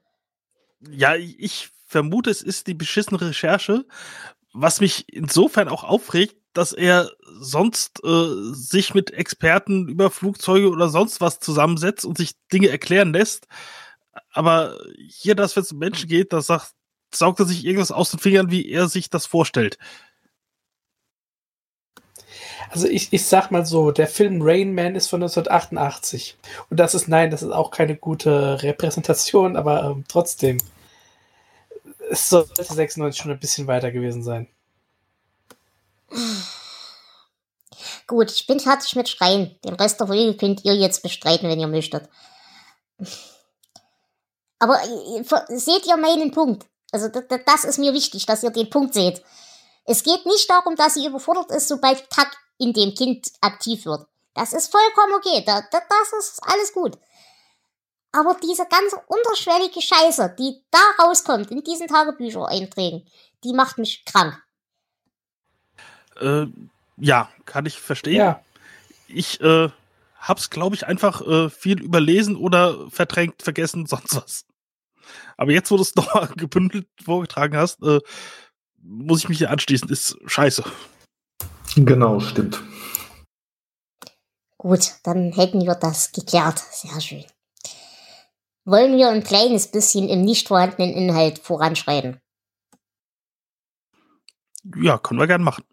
Ja, ich vermute, es ist die beschissene Recherche, was mich insofern auch aufregt, dass er sonst äh, sich mit Experten über Flugzeuge oder sonst was zusammensetzt und sich Dinge erklären lässt. Aber hier, dass wenn es um Menschen geht, da sagt, saugt er sich irgendwas aus den Fingern, wie er sich das vorstellt. Also ich, ich sag mal so, der Film Rain Man ist von 1988. Und das ist, nein, das ist auch keine gute Repräsentation, aber ähm, trotzdem. Es sollte 96 schon ein bisschen weiter gewesen sein. Gut, ich bin fertig mit Schreien. Den Rest der Folge könnt ihr jetzt bestreiten, wenn ihr möchtet. Aber äh, seht ihr meinen Punkt? Also das ist mir wichtig, dass ihr den Punkt seht. Es geht nicht darum, dass sie überfordert ist, sobald Takt in dem Kind aktiv wird. Das ist vollkommen okay. das ist alles gut. Aber diese ganze unterschwellige Scheiße, die da rauskommt in diesen Tagebücher-Einträgen, die macht mich krank. Äh, ja, kann ich verstehen. Ja. Ich äh, hab's, glaube ich, einfach äh, viel überlesen oder verdrängt, vergessen, *laughs* sonst was. Aber jetzt, wo du es *laughs* nochmal gebündelt vorgetragen hast, äh, muss ich mich hier anschließen. Ist scheiße. Genau, stimmt. Gut, dann hätten wir das geklärt. Sehr schön. Wollen wir ein kleines bisschen im nicht vorhandenen Inhalt voranschreiten? Ja, können wir gern machen.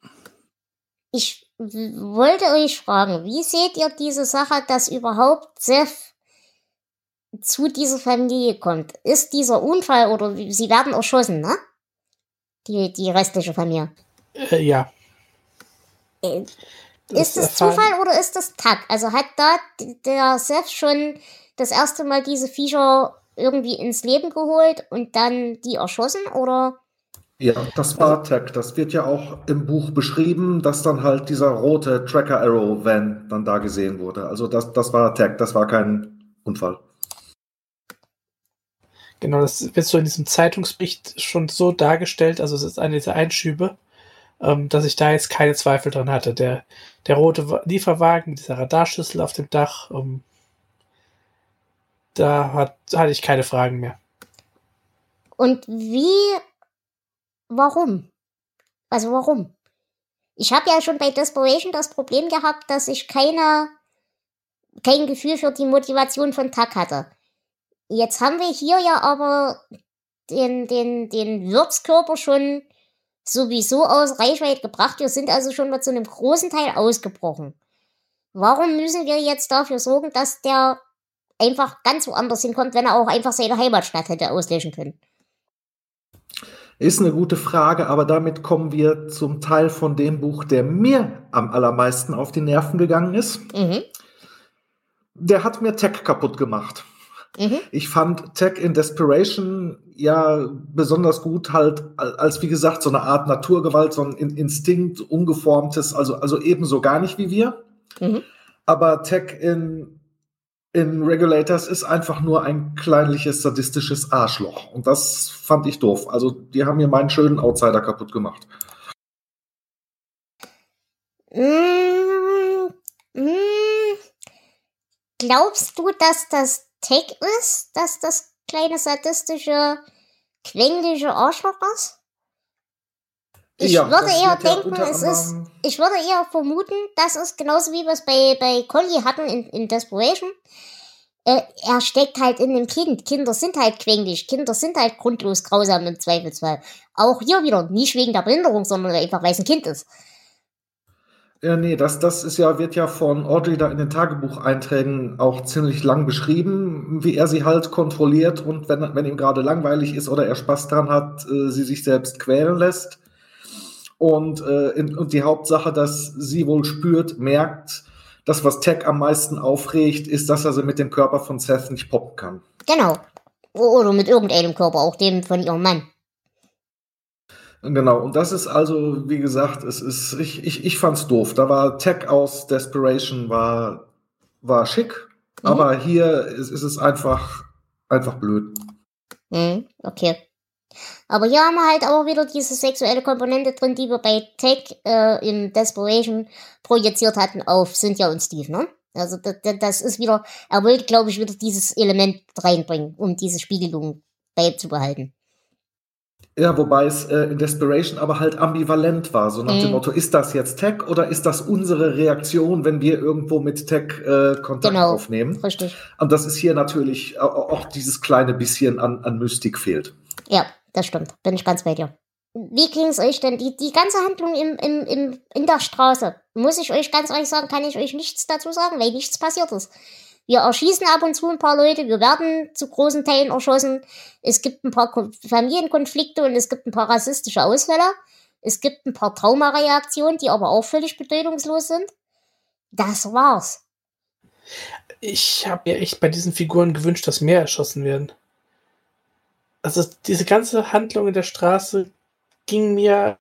Ich wollte euch fragen, wie seht ihr diese Sache, dass überhaupt Seth zu dieser Familie kommt? Ist dieser Unfall oder sie werden erschossen, ne? Die, die restliche Familie. Äh, ja. Ist das Zufall oder ist das Tag? Also hat da der Seth schon das erste Mal diese Viecher irgendwie ins Leben geholt und dann die erschossen oder? Ja, das war Tag. Das wird ja auch im Buch beschrieben, dass dann halt dieser rote Tracker Arrow Van dann da gesehen wurde. Also das, das war Tag, das war kein Unfall. Genau, das wird so in diesem Zeitungsbericht schon so dargestellt, also es ist eine dieser Einschübe, ähm, dass ich da jetzt keine Zweifel dran hatte. Der, der rote Lieferwagen mit dieser Radarschüssel auf dem Dach, ähm, da hat, hatte ich keine Fragen mehr. Und wie, warum? Also warum? Ich habe ja schon bei Desperation das Problem gehabt, dass ich keine, kein Gefühl für die Motivation von Tuck hatte. Jetzt haben wir hier ja aber den, den, den Wirtskörper schon sowieso aus Reichweite gebracht. Wir sind also schon mal zu einem großen Teil ausgebrochen. Warum müssen wir jetzt dafür sorgen, dass der einfach ganz woanders hinkommt, wenn er auch einfach seine Heimatstadt hätte auslöschen können? Ist eine gute Frage, aber damit kommen wir zum Teil von dem Buch, der mir am allermeisten auf die Nerven gegangen ist. Mhm. Der hat mir Tech kaputt gemacht. Mhm. Ich fand Tech in Desperation ja besonders gut halt als, wie gesagt, so eine Art Naturgewalt, so ein Instinkt, ungeformtes, also, also ebenso gar nicht wie wir. Mhm. Aber Tech in in Regulators ist einfach nur ein kleinliches, sadistisches Arschloch. Und das fand ich doof. Also, die haben mir meinen schönen Outsider kaputt gemacht. Mm, mm, glaubst du, dass das Tech ist, dass das kleine sadistische, quengliche Arschloch ist? Ich Ja, würde eher ja denken, unter es ist. Ich würde eher vermuten, das ist genauso wie wir es bei, bei Collie hatten in, in Desperation. Äh, er steckt halt in dem Kind. Kinder sind halt quengelig. Kinder sind halt grundlos grausam im Zweifelsfall. Auch hier wieder, nicht wegen der Behinderung, sondern einfach, weil es ein Kind ist. Ja, nee, das, das ist ja, wird ja von Audrey da in den Tagebucheinträgen auch ziemlich lang beschrieben, wie er sie halt kontrolliert und wenn, wenn ihm gerade langweilig ist oder er Spaß dran hat, äh, sie sich selbst quälen lässt. Und, äh, in, und die Hauptsache, dass sie wohl spürt, merkt, das, was Tech am meisten aufregt, ist, dass er sie mit dem Körper von Seth nicht poppen kann. Genau. Oder mit irgendeinem Körper, auch dem von ihrem Mann. Genau, und das ist also, wie gesagt, es ist, ich, ich, ich fand's doof. Da war Tech aus Desperation war, war schick, Mhm. aber hier ist, ist es einfach, einfach blöd. Hm, okay. Aber hier haben wir halt auch wieder diese sexuelle Komponente drin, die wir bei Tech äh, in Desperation projiziert hatten auf Cynthia und Steve, ne? Also das, das ist wieder, er wollte, glaube ich, wieder dieses Element reinbringen, um diese Spiegelung beizubehalten. Ja, wobei es äh, in Desperation aber halt ambivalent war, so nach dem Mhm. Motto, ist das jetzt Tech oder ist das unsere Reaktion, wenn wir irgendwo mit Tech äh, Kontakt Genau. aufnehmen? Richtig. Und das ist hier natürlich au- auch dieses kleine bisschen an, an Mystik fehlt. Ja, das stimmt. Bin ich ganz bei dir. Wie ging's euch denn? Die, die ganze Handlung im, im, im, in der Straße, muss ich euch ganz ehrlich sagen, kann ich euch nichts dazu sagen, weil nichts passiert ist. Wir erschießen ab und zu ein paar Leute, wir werden zu großen Teilen erschossen. Es gibt ein paar Kon- Familienkonflikte und es gibt ein paar rassistische Ausfälle. Es gibt ein paar Traumareaktionen, die aber auch völlig bedeutungslos sind. Das war's. Ich habe mir echt bei diesen Figuren gewünscht, dass mehr erschossen werden. Also diese ganze Handlung in der Straße ging mir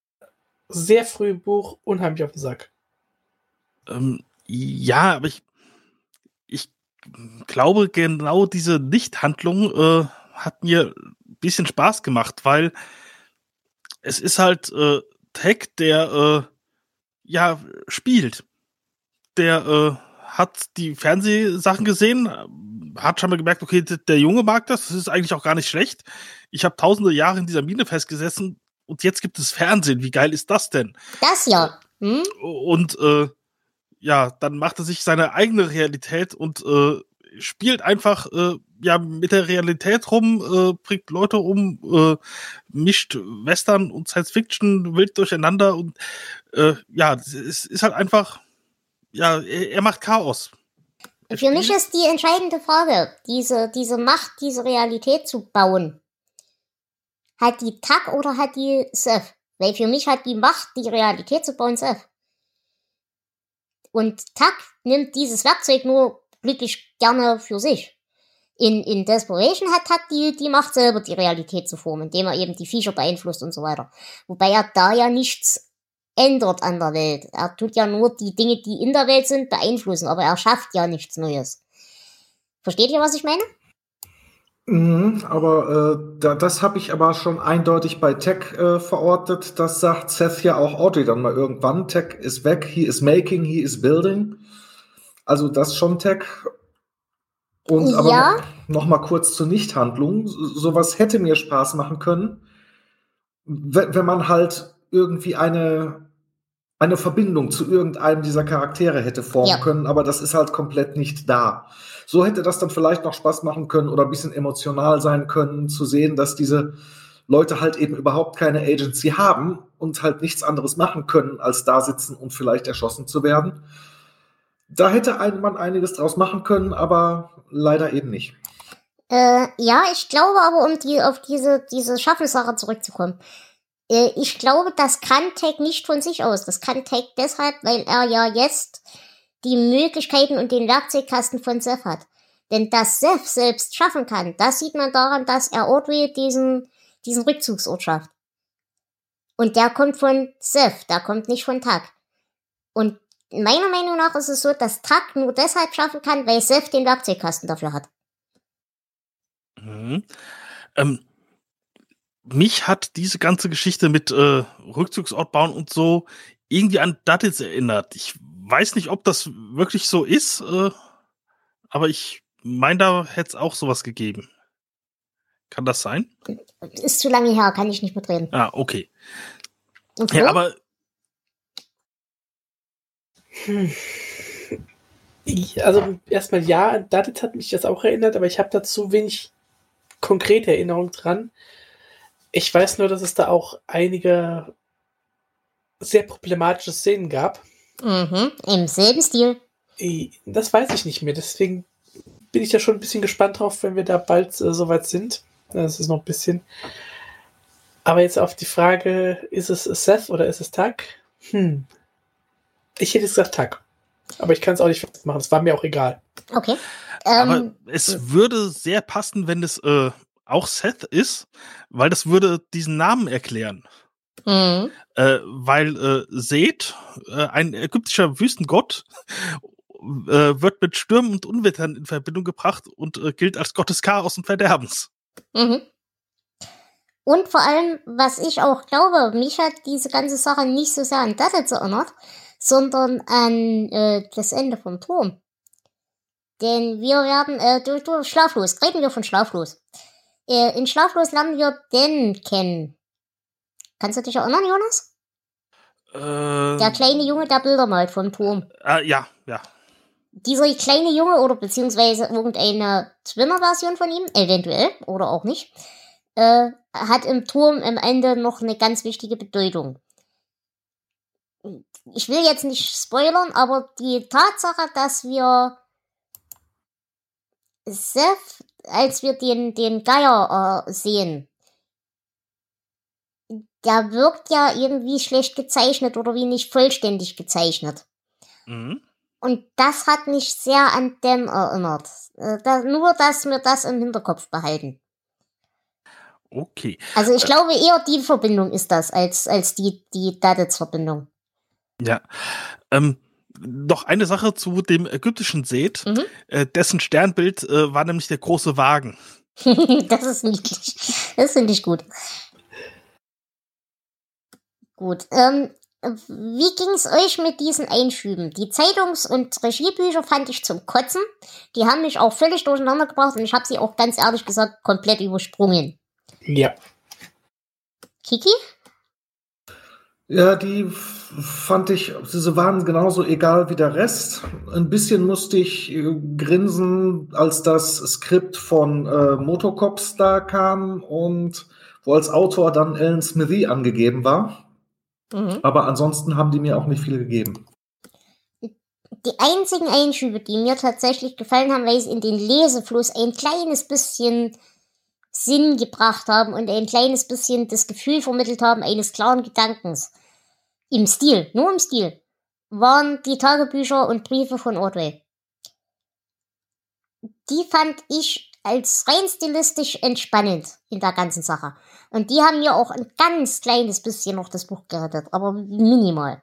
sehr früh im Buch unheimlich auf den Sack. Ähm, ja, aber ich glaube, genau diese Nichthandlung äh, hat mir ein bisschen Spaß gemacht, weil es ist halt äh, Tech, der äh, ja spielt. Der äh, hat die Fernsehsachen gesehen, hat schon mal gemerkt, okay, der Junge mag das, das ist eigentlich auch gar nicht schlecht. Ich habe tausende Jahre in dieser Mine festgesessen und jetzt gibt es Fernsehen. Wie geil ist das denn? Das ja. Hm? Und äh, ja, dann macht er sich seine eigene Realität und äh, spielt einfach äh, ja mit der Realität rum, äh, bringt Leute um, äh, mischt Western und Science Fiction wild durcheinander und äh, ja, es ist halt einfach, ja, er, er macht Chaos. Er Für mich ist die entscheidende Frage, diese, diese Macht, diese Realität zu bauen. Hat die Tak oder hat die Seth? Weil für mich hat die Macht, die Realität zu bauen, Seth. Und Tak nimmt dieses Werkzeug nur glücklich gerne für sich. In, in Desperation hat Tak die, die Macht selber, die Realität zu formen, indem er eben die Viecher beeinflusst und so weiter. Wobei er da ja nichts ändert an der Welt. Er tut ja nur die Dinge, die in der Welt sind, beeinflussen, aber er schafft ja nichts Neues. Versteht ihr, was ich meine? Mhm, aber äh, da, das habe ich aber schon eindeutig bei Tech äh, verortet. Das sagt Seth ja auch Audrey dann mal irgendwann. Tech ist weg, he is making, he is building. Also das schon Tech. Und aber Ja. noch, noch mal kurz zur Nichthandlung. So, sowas hätte mir Spaß machen können, wenn, wenn man halt irgendwie eine eine Verbindung zu irgendeinem dieser Charaktere hätte formen Ja. können, aber das ist halt komplett nicht da. So hätte das dann vielleicht noch Spaß machen können oder ein bisschen emotional sein können, zu sehen, dass diese Leute halt eben überhaupt keine Agency haben und halt nichts anderes machen können, als da sitzen und vielleicht erschossen zu werden. Da hätte ein, man einiges draus machen können, aber leider eben nicht. Äh, ja, ich glaube aber, um die, auf diese, diese Shuffle-Sache zurückzukommen. Äh, ich glaube, das kann Tag nicht von sich aus. Das kann Tag deshalb, weil er ja jetzt die Möglichkeiten und den Werkzeugkasten von Seth hat. Denn dass Seth selbst schaffen kann, das sieht man daran, dass er Ordway diesen, diesen Rückzugsort schafft. Und der kommt von Seth, der kommt nicht von Tag. Und meiner Meinung nach ist es so, dass Tag nur deshalb schaffen kann, weil Seth den Werkzeugkasten dafür hat. Mhm. Ähm, mich hat diese ganze Geschichte mit äh, Rückzugsort bauen und so irgendwie an Dattels erinnert. Ich weiß nicht, ob das wirklich so ist, äh, aber ich meine, da hätte es auch sowas gegeben. Kann das sein? Ist zu lange her, kann ich nicht mitreden. Ah, okay. Und Ja, aber Hm. Ich- Also erstmal ja, Datit hat mich das auch erinnert, aber ich habe dazu wenig konkrete Erinnerung dran. Ich weiß nur, dass es da auch einige sehr problematische Szenen gab. mhm, Im selben Stil. Das weiß ich nicht mehr, deswegen bin ich da schon ein bisschen gespannt drauf, wenn wir da bald äh, soweit sind. Das ist noch ein bisschen. Aber jetzt auf die Frage, ist es Seth oder ist es Tag? Hm. Ich hätte gesagt Tag. Aber ich kann es auch nicht machen. Es war mir auch egal. Okay. Aber Ähm, es würde sehr passen, wenn es äh, auch Seth ist, weil das würde diesen Namen erklären. mhm. Äh, weil äh, Seth, äh, ein ägyptischer Wüstengott, äh, wird mit Stürmen und Unwettern in Verbindung gebracht und äh, gilt als Gott des Chaos und Verderbens. Mhm. Und vor allem, was ich auch glaube, mich hat diese ganze Sache nicht so sehr an Dattels erinnert, sondern an äh, das Ende vom Turm. Denn wir werden, äh, durch, durch Schlaflos, reden wir von Schlaflos. Äh, in Schlaflos lernen wir den kennen. Kannst du dich erinnern, Jonas? Äh, Der kleine Junge, der Bilder malt vom Turm. äh, ja, ja. Dieser kleine Junge oder beziehungsweise irgendeine Twinner-Version von ihm, eventuell oder auch nicht, äh, hat im Turm am Ende noch eine ganz wichtige Bedeutung. Ich will jetzt nicht spoilern, aber die Tatsache, dass wir Seth, als wir den, den Geier äh, sehen, der wirkt ja irgendwie schlecht gezeichnet oder wie nicht vollständig gezeichnet. Mhm. Und das hat mich sehr an Dan erinnert. Äh, da, nur, dass wir das im Hinterkopf behalten. Okay. Also ich glaube eher die Verbindung ist das, als, als die, die Daddits-Verbindung. Ja. Ähm, noch eine Sache zu dem ägyptischen Seth. Mhm. Äh, dessen Sternbild äh, war nämlich der große Wagen. *laughs* das ist niedlich. Das finde ich gut. Gut. Ähm, wie ging es euch mit diesen Einschüben? Die Zeitungs- und Regiebücher fand ich zum Kotzen. Die haben mich auch völlig durcheinander gebracht und ich habe sie auch ganz ehrlich gesagt komplett übersprungen. Ja. Kiki? Ja, die fand ich, sie waren genauso egal wie der Rest. Ein bisschen musste ich äh, grinsen, als das Skript von äh, Motocops da kam und wo als Autor dann Alan Smithy angegeben war. Mhm. Aber ansonsten haben die mir auch nicht viel gegeben. Die einzigen Einschübe, die mir tatsächlich gefallen haben, weil sie in den Lesefluss ein kleines bisschen Sinn gebracht haben und ein kleines bisschen das Gefühl vermittelt haben eines klaren Gedankens. Im Stil, nur im Stil, waren die Tagebücher und Briefe von Ordway. Die fand ich als rein stilistisch entspannend in der ganzen Sache. Und die haben mir auch ein ganz kleines bisschen noch das Buch gerettet, aber minimal.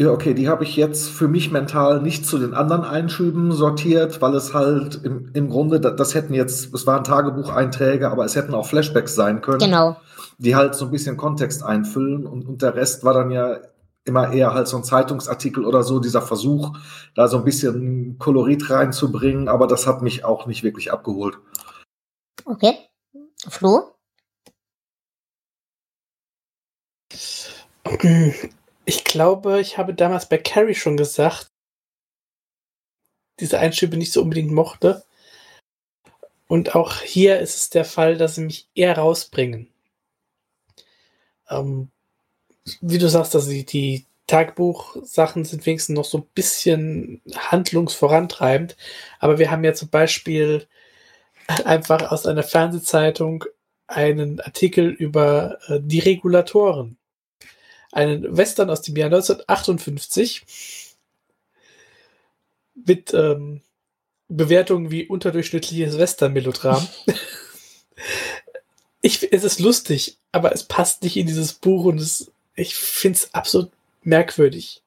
Ja, okay, die habe ich jetzt für mich mental nicht zu den anderen Einschüben sortiert, weil es halt im, im Grunde, da- das hätten jetzt, es waren Tagebucheinträge, aber es hätten auch Flashbacks sein können, Genau. die halt so ein bisschen Kontext einfüllen und, und der Rest war dann ja immer eher halt so ein Zeitungsartikel oder so, dieser Versuch, da so ein bisschen Kolorit reinzubringen, aber das hat mich auch nicht wirklich abgeholt. Okay. Flo? Ich glaube, ich habe damals bei Carrie schon gesagt, diese Einschübe nicht so unbedingt mochte. Und auch hier ist es der Fall, dass sie mich eher rausbringen. Ähm, wie du sagst, also die, die Tagebuch-Sachen sind wenigstens noch so ein bisschen handlungsvorantreibend. Aber wir haben ja zum Beispiel einfach aus einer Fernsehzeitung einen Artikel über äh, die Regulatoren. Einen Western aus dem Jahr 1958 mit ähm, Bewertungen wie unterdurchschnittliches Western-Melodram. *laughs* ich, es ist lustig, aber es passt nicht in dieses Buch und es, ich finde es absolut merkwürdig.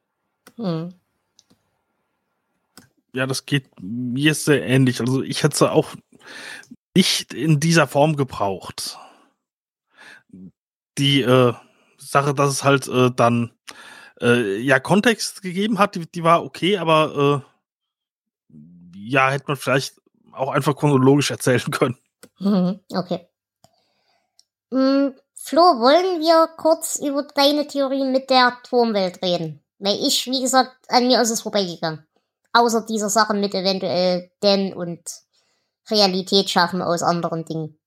Hm. Ja, das geht mir sehr ähnlich. Also ich hätte es auch nicht in dieser Form gebraucht. Die äh, Sache, dass es halt äh, dann äh, ja Kontext gegeben hat, die, die war okay, aber äh, ja, hätte man vielleicht auch einfach chronologisch erzählen *laughs* können. Mhm, okay. Hm, Flo, wollen wir kurz über deine Theorie mit der Turmwelt reden? Weil ich, wie gesagt, an mir ist es vorbeigegangen. Außer dieser Sache mit eventuell Den und Realität schaffen aus anderen Dingen.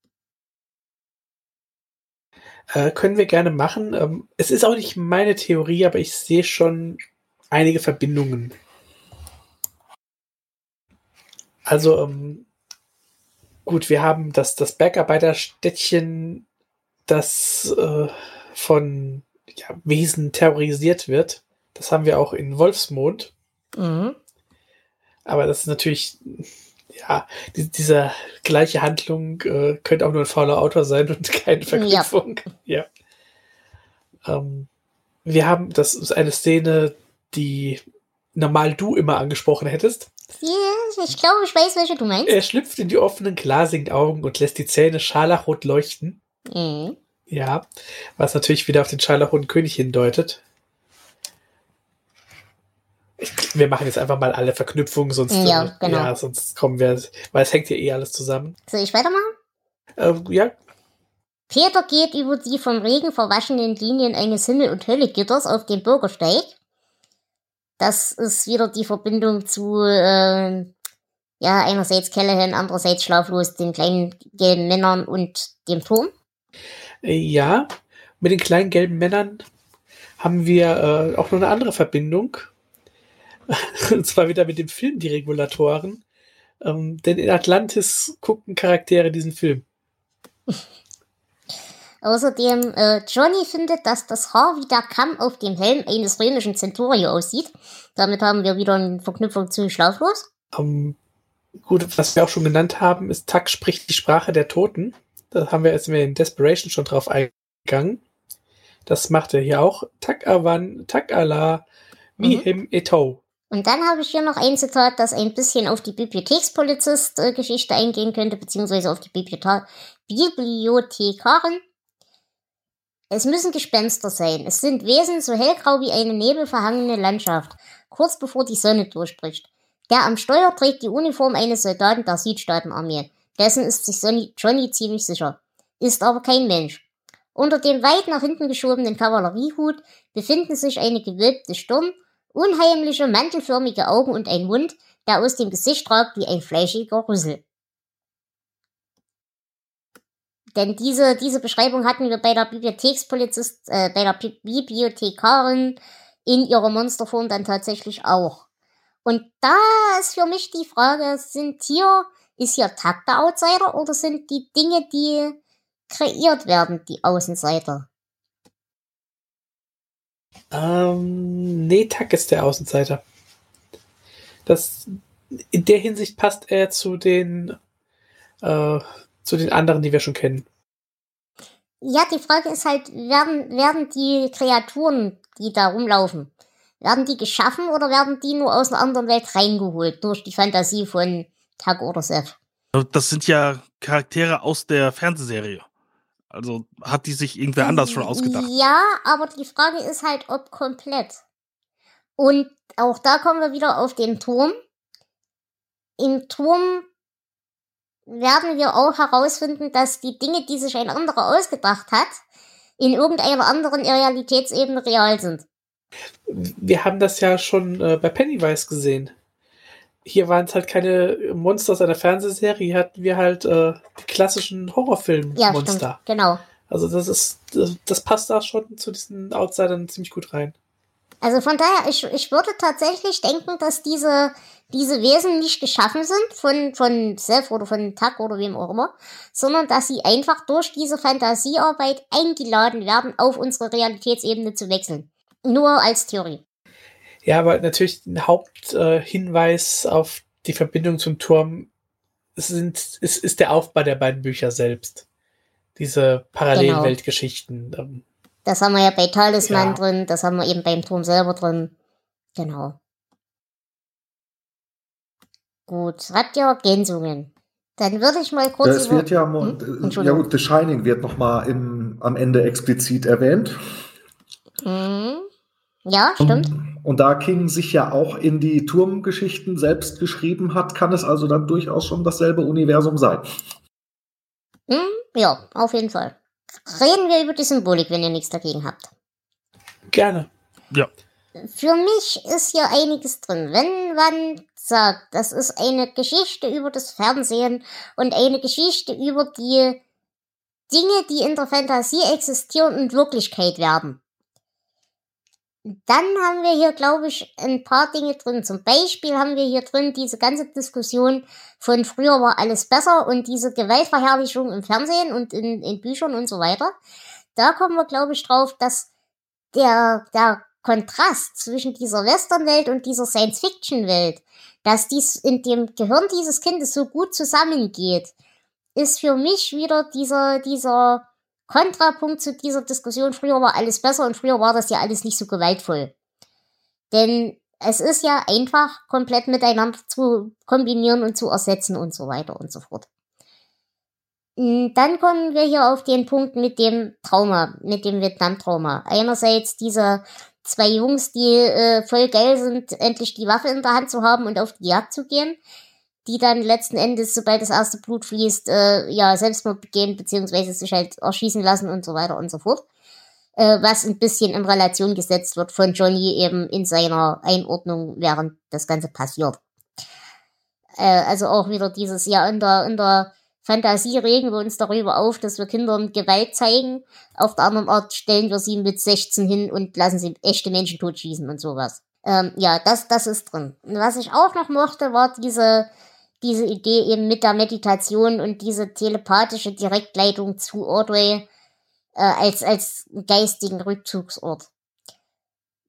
Äh, können wir gerne machen. Ähm, es ist auch nicht meine Theorie, aber ich sehe schon einige Verbindungen. Also, ähm, gut, wir haben das, das Bergarbeiterstädtchen, das äh, von ja, Wesen terrorisiert wird. Das haben wir auch in Wolfsmond. Mhm. Aber das ist natürlich ja, die, diese gleiche Handlung äh, könnte auch nur ein fauler Autor sein und *laughs* keine Verknüpfung. Ja. ja. Ähm, wir haben, das ist eine Szene, die normal du immer angesprochen hättest. Ja, ich glaube, ich weiß, welche du meinst. Er schlüpft in die offenen, glasigen Augen und lässt die Zähne scharlachrot leuchten. Mhm. Ja, was natürlich wieder auf den scharlachroten König hindeutet wir machen jetzt einfach mal alle Verknüpfungen, sonst, ja, äh, genau. ja, sonst kommen wir, weil es hängt ja eh alles zusammen. Soll ich weitermachen? Ähm, ja. Peter geht über die vom Regen verwaschenen Linien eines Himmel- und Höllegitters auf den Bürgersteig. Das ist wieder die Verbindung zu, äh, ja, einerseits Callahan, andererseits schlaflos, den kleinen gelben Männern und dem Turm. Ja, mit den kleinen gelben Männern haben wir äh, auch noch eine andere Verbindung. *laughs* Und zwar wieder mit dem Film Die Regulatoren. Ähm, denn in Atlantis gucken Charaktere diesen Film. Außerdem, äh, Johnny findet, dass das Haar wie der Kamm auf dem Helm eines römischen Centurio aussieht. Damit haben wir wieder eine Verknüpfung zu Schlaflos. Um, ähm, gut, was wir auch schon genannt haben, ist Tuck spricht die Sprache der Toten. Da haben wir jetzt in Desperation schon drauf eingegangen. Das macht er hier auch. Tak Avan, Tak Allah, Mihem mhm. Eto. Und dann habe ich hier noch ein Zitat, das ein bisschen auf die Bibliothekspolizist-Geschichte eingehen könnte, beziehungsweise auf die Bibliothe Bibliothekarin. Es müssen Gespenster sein. Es sind Wesen so hellgrau wie eine nebelverhangene Landschaft, kurz bevor die Sonne durchbricht. Der am Steuer trägt die Uniform eines Soldaten der Südstaatenarmee. Dessen ist sich Sonny, Johnny ziemlich sicher. Ist aber kein Mensch. Unter dem weit nach hinten geschobenen Kavalleriehut befinden sich eine gewölbte Stirn unheimliche mantelförmige Augen und ein Mund, der aus dem Gesicht ragt wie ein fleischiger Rüssel. Denn diese, diese Beschreibung hatten wir bei der Bibliothekspolizist, äh, bei der Bibliothekarin in ihrer Monsterform dann tatsächlich auch. Und da ist für mich die Frage, sind hier, ist hier Takt der Outsider oder sind die Dinge, die kreiert werden, die Außenseiter? Ähm, nee, Tuck ist der Außenseiter. Das, in der Hinsicht passt er zu den, äh, zu den anderen, die wir schon kennen. Ja, die Frage ist halt, werden, werden die Kreaturen, die da rumlaufen, werden die geschaffen oder werden die nur aus einer anderen Welt reingeholt durch die Fantasie von Tag oder Seth? Das sind ja Charaktere aus der Fernsehserie. Also hat die sich irgendwer anders schon ausgedacht? Ja, aber die Frage ist halt, ob komplett. Und auch da kommen wir wieder auf den Turm. Im Turm werden wir auch herausfinden, dass die Dinge, die sich ein anderer ausgedacht hat, in irgendeiner anderen Realitätsebene real sind. Wir haben das ja schon äh, bei Pennywise gesehen hier waren es halt keine Monster aus einer Fernsehserie, hier hatten wir halt äh, die klassischen Horrorfilm-Monster. Ja, genau. Also das ist, das, das, passt da schon zu diesen Outsidern ziemlich gut rein. Also von daher, ich, ich würde tatsächlich denken, dass diese, diese Wesen nicht geschaffen sind von, von Seth oder von Tuck oder wem auch immer, sondern dass sie einfach durch diese Fantasiearbeit eingeladen werden, auf unsere Realitätsebene zu wechseln. Nur als Theorie. Ja, aber natürlich ein Haupthinweis äh, auf die Verbindung zum Turm sind, ist, ist der Aufbau der beiden Bücher selbst. Diese Parallelweltgeschichten. Genau. Das haben wir ja bei Talisman ja. drin, das haben wir eben beim Turm selber drin. Genau. Gut, habt ihr Ergänzungen? Dann würde ich mal kurz. Es wird ja, hm? ja gut, The Shining wird nochmal am Ende explizit erwähnt. Mhm. Ja, stimmt. Und, da King sich ja auch in die Turmgeschichten selbst geschrieben hat, kann es also dann durchaus schon dasselbe Universum sein. Mhm, ja, auf jeden Fall. Reden wir über die Symbolik, wenn ihr nichts dagegen habt. Gerne. Ja. Für mich ist hier einiges drin. Wenn man sagt, das ist eine Geschichte über das Fernsehen und eine Geschichte über die Dinge, die in der Fantasie existieren und Wirklichkeit werden. Dann haben wir hier, glaube ich, ein paar Dinge drin. Zum Beispiel haben wir hier drin diese ganze Diskussion von früher war alles besser und diese Gewaltverherrlichung im Fernsehen und in, in Büchern und so weiter. Da kommen wir, glaube ich, drauf, dass der, der Kontrast zwischen dieser Westernwelt und dieser Science-Fiction-Welt, dass dies in dem Gehirn dieses Kindes so gut zusammengeht, ist für mich wieder dieser, dieser Kontrapunkt zu dieser Diskussion. Früher war alles besser und früher war das ja alles nicht so gewaltvoll. Denn es ist ja einfach komplett miteinander zu kombinieren und zu ersetzen und so weiter und so fort. Hm, dann kommen wir hier auf den Punkt mit dem Trauma, mit dem Vietnam-Trauma. Einerseits diese zwei Jungs, die äh, voll geil sind, endlich die Waffe in der Hand zu haben und auf die Jagd zu gehen, die dann letzten Endes, sobald das erste Blut fließt, äh, ja, Selbstmord begehen, beziehungsweise sich halt erschießen lassen und so weiter und so fort. Äh, was ein bisschen in Relation gesetzt wird von Johnny eben in seiner Einordnung, während das Ganze passiert. Äh, also auch wieder dieses, ja, in der, in der Fantasie regen wir uns darüber auf, dass wir Kindern Gewalt zeigen. Auf der anderen Art stellen wir sie mit 16 hin und lassen sie echte Menschen totschießen und sowas. Ähm, ja, das, das ist drin. Was ich auch noch mochte, war diese, diese Idee eben mit der Meditation und diese telepathische Direktleitung zu Audrey äh, als, als geistigen Rückzugsort.